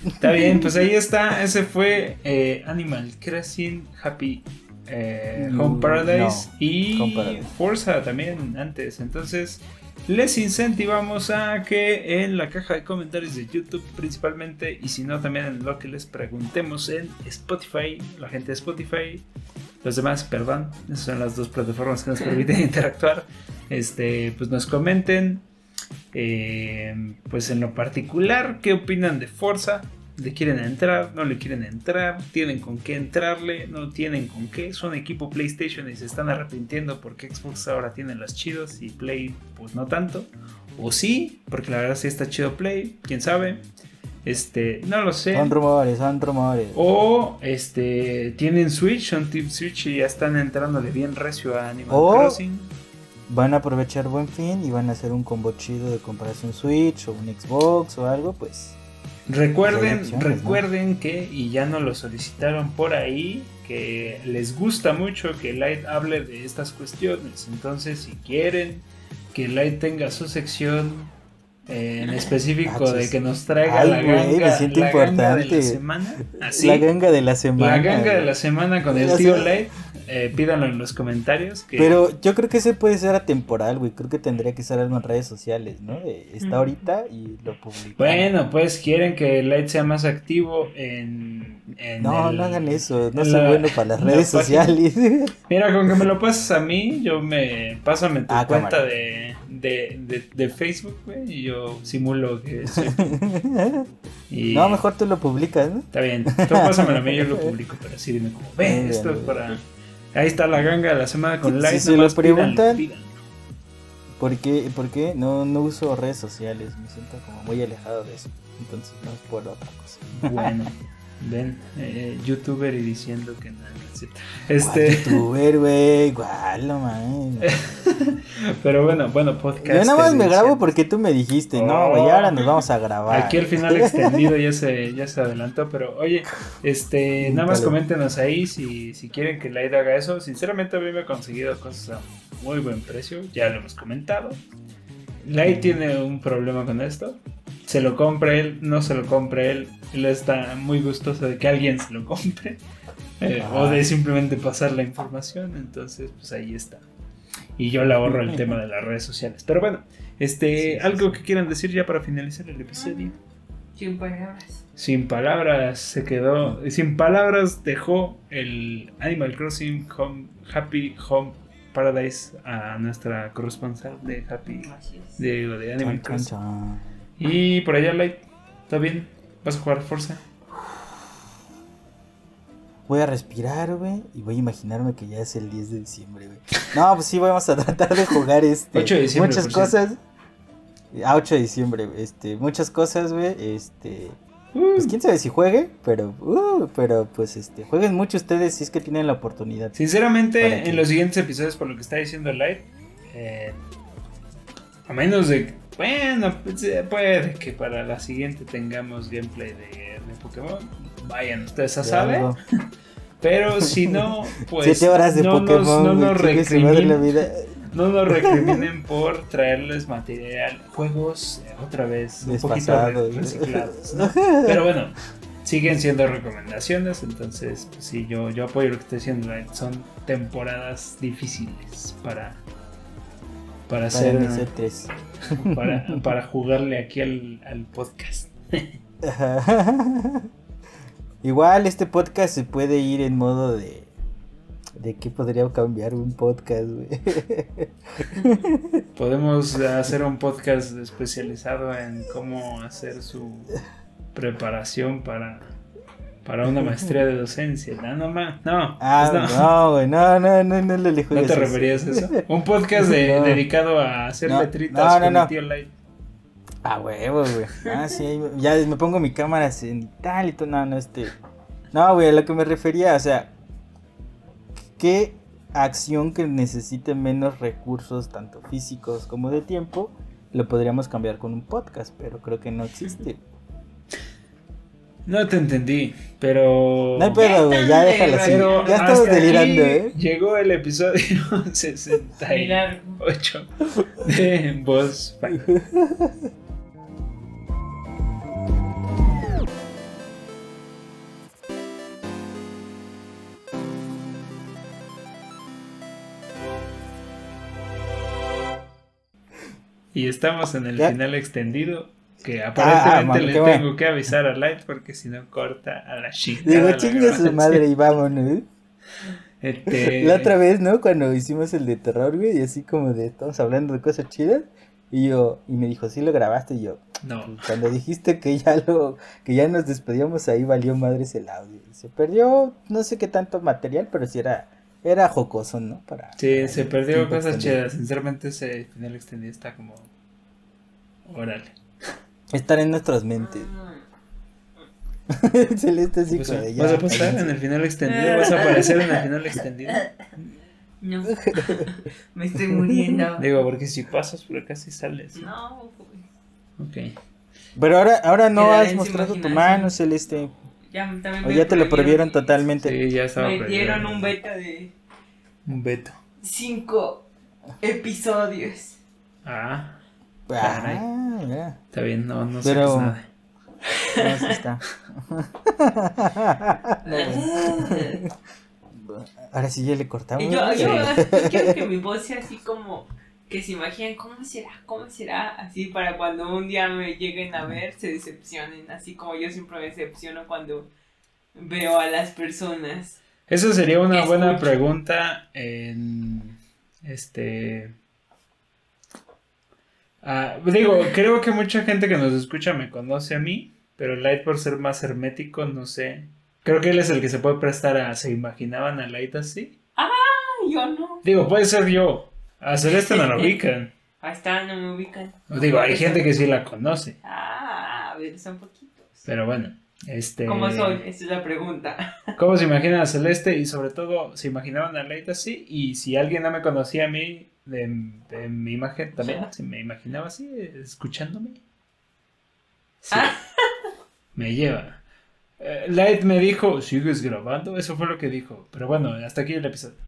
Está bien, pues ahí está. Ese fue eh, Animal Crossing Happy eh, Home Paradise y Forza también antes. Entonces, les incentivamos a que en la caja de comentarios de YouTube principalmente y si no también en lo que les preguntemos en Spotify, la gente de Spotify, los demás, perdón, esas son las dos plataformas que nos permiten interactuar, este, pues nos comenten, eh, pues en lo particular, qué opinan de Forza, le quieren entrar, no le quieren entrar, tienen con qué entrarle, no tienen con qué, son equipo PlayStation y se están arrepintiendo porque Xbox ahora tiene los chidos y Play pues no tanto, o sí, porque la verdad sí está chido Play, quién sabe. Este, no lo sé. Son rumores, son rumores. O este tienen Switch, son Team Switch y ya están entrándole bien recio a Animal Crossing. Van a aprovechar buen fin y van a hacer un combo chido de comparación Switch o un Xbox o algo, pues Recuerden, recuerden que, y ya no lo solicitaron por ahí, que les gusta mucho que Light hable de estas cuestiones. Entonces, si quieren que Light tenga su sección en específico ah, de que nos traiga la, ganga, la ganga de la semana. la ganga de la semana. La ganga de la semana con el tío Light. Eh, pídanlo en los comentarios. Pero yo creo que ese puede ser atemporal, güey. Creo que tendría que ser algo en redes sociales, ¿no? está ahorita y lo publican. Bueno, pues quieren que Light sea más activo en. no, no hagan eso. No soy bueno para las redes sociales. Mira, con que me lo pases a mí, yo me. Pásame tu ah, cuenta de, de, de, Facebook, güey, y yo simulo que No, mejor tú lo publicas, ¿no? Está bien. Tú pásamelo a mí, yo lo publico, pero sí dime como, ven, esto es para. Ahí está la ganga de la semana con Light. Si se lo preguntan, ¿por qué, ¿por qué? No, no uso redes sociales? Me siento como muy alejado de eso. Entonces no es por otra cosa. Bueno, ven, eh, youtuber y diciendo que nada. Este... youtuber, güey, igual, no Pero bueno, bueno, podcast. Yo nada más me grabo porque tú me dijiste, no, güey, ahora nos vamos a grabar. Aquí el final extendido ya se, ya se adelantó, pero oye, este, nada más coméntenos ahí si, si quieren que Light haga eso. Sinceramente a mí me ha conseguido cosas a muy buen precio, ya lo hemos comentado. Light tiene un problema con esto. Se lo compra él, no se lo compra él. Él está muy gustoso de que alguien se lo compre. Eh, o de simplemente pasar la información. Entonces, pues ahí está. Y yo le ahorro el tema de las redes sociales. Pero bueno, este, algo que quieran decir ya para finalizar el episodio. Sin palabras. Sin palabras se quedó. Sin palabras dejó el Animal Crossing Home, Happy Home Paradise a nuestra corresponsal de Happy de, de Animal Crossing. Y por allá, Light, ¿está bien? ¿Vas a jugar Forza? Voy a respirar, güey, y voy a imaginarme que ya es el 10 de diciembre, güey. No, pues sí, vamos a tratar de jugar este, 8 de diciembre, muchas cosas. A 8 de diciembre, este, muchas cosas, güey, este... Pues quién sabe si juegue, pero, uh, pero pues este, jueguen mucho ustedes si es que tienen la oportunidad. Sinceramente, en los siguientes episodios, por lo que está diciendo Light, eh, a menos de, bueno, pues, eh, puede que para la siguiente tengamos gameplay de, Pokémon, vayan, ustedes ya saben. Pero si no, pues Siete horas de no, Pokémon, nos, no, nos vida. no nos recriminen por traerles material, juegos eh, otra vez un poquito reciclados. ¿no? Pero bueno, siguen siendo recomendaciones, entonces pues sí, yo, yo apoyo lo que estoy diciendo. Son temporadas difíciles para para, hacer para, para jugarle aquí al, al podcast. Igual este podcast se puede ir en modo de ¿De qué podría cambiar un podcast, güey? Podemos hacer un podcast especializado en cómo hacer su preparación para, para una maestría de docencia. No, no, no. Ah, pues no, güey, no, no, no, no, le ¿No te referías a eso? Un podcast dedicado a hacer letritas con el tío Light. Ah, huevo, güey. Ah, sí, ya me pongo mi cámara en tal y todo. No, no, este. No, güey, a lo que me refería, o sea, ¿Qué acción que necesite menos recursos, tanto físicos como de tiempo, lo podríamos cambiar con un podcast? Pero creo que no existe. No te entendí, pero. No hay pedo, güey, ya déjalo así. Ya estamos delirando, ¿eh? Llegó el episodio 68 de Voz Y estamos en el final extendido. Que ah, aparentemente le tengo que avisar a Light porque si no corta a la chica. Digo, chingue su madre y vámonos. Este... La otra vez, ¿no? Cuando hicimos el de terror, güey, y así como de estamos hablando de cosas chidas. Y yo, y me dijo, ¿sí lo grabaste? Y yo, no. Cuando dijiste que ya lo, que ya nos despedíamos ahí valió madres el audio. Se perdió, no sé qué tanto material, pero sí era, era jocoso, ¿no? Para, sí, se perdió cosas chidas. Sinceramente ese final extendido está como... Órale. Estar en nuestras mentes. Celeste así pues, de ¿Vas a pasar en el final extendido? ¿Vas a aparecer en el final extendido? No. Me estoy muriendo. Digo, porque si pasas por acá sí sales. No, Ok. Pero ahora, ahora no has mostrado tu mano, Celeste. Ya, también o ya te lo prohibieron totalmente. Sí, ya estaba Me dieron un beta de. Un beta. Cinco episodios. Ah. Ah, ya. Está bien, no, no sé Pero... nada. No, está. Ahora sí ya le cortamos. Yo, yo, quiero que mi voz sea así como que se imaginen cómo será, cómo será, así para cuando un día me lleguen a ver se decepcionen, así como yo siempre me decepciono cuando veo a las personas. Eso sería una buena pregunta en este Ah, digo, creo que mucha gente que nos escucha me conoce a mí, pero Light por ser más hermético, no sé. Creo que él es el que se puede prestar a... ¿Se imaginaban a Light así? Ah, yo no. Digo, puede ser yo. A Celeste no lo ubican. Ahí está, no me ubican. Digo, hay gente que sí la conoce. Ah, a ver, son poquitos. Pero bueno, este... ¿Cómo soy? Esa es la pregunta. ¿Cómo se imaginan a Celeste? Y sobre todo, ¿se imaginaban a Light así? Y si alguien no me conocía a mí, de, mi imagen también, se me imaginaba así, escuchándome. Ah. Me lleva. Eh, Light me dijo, ¿sigues grabando? Eso fue lo que dijo. Pero bueno, hasta aquí el episodio.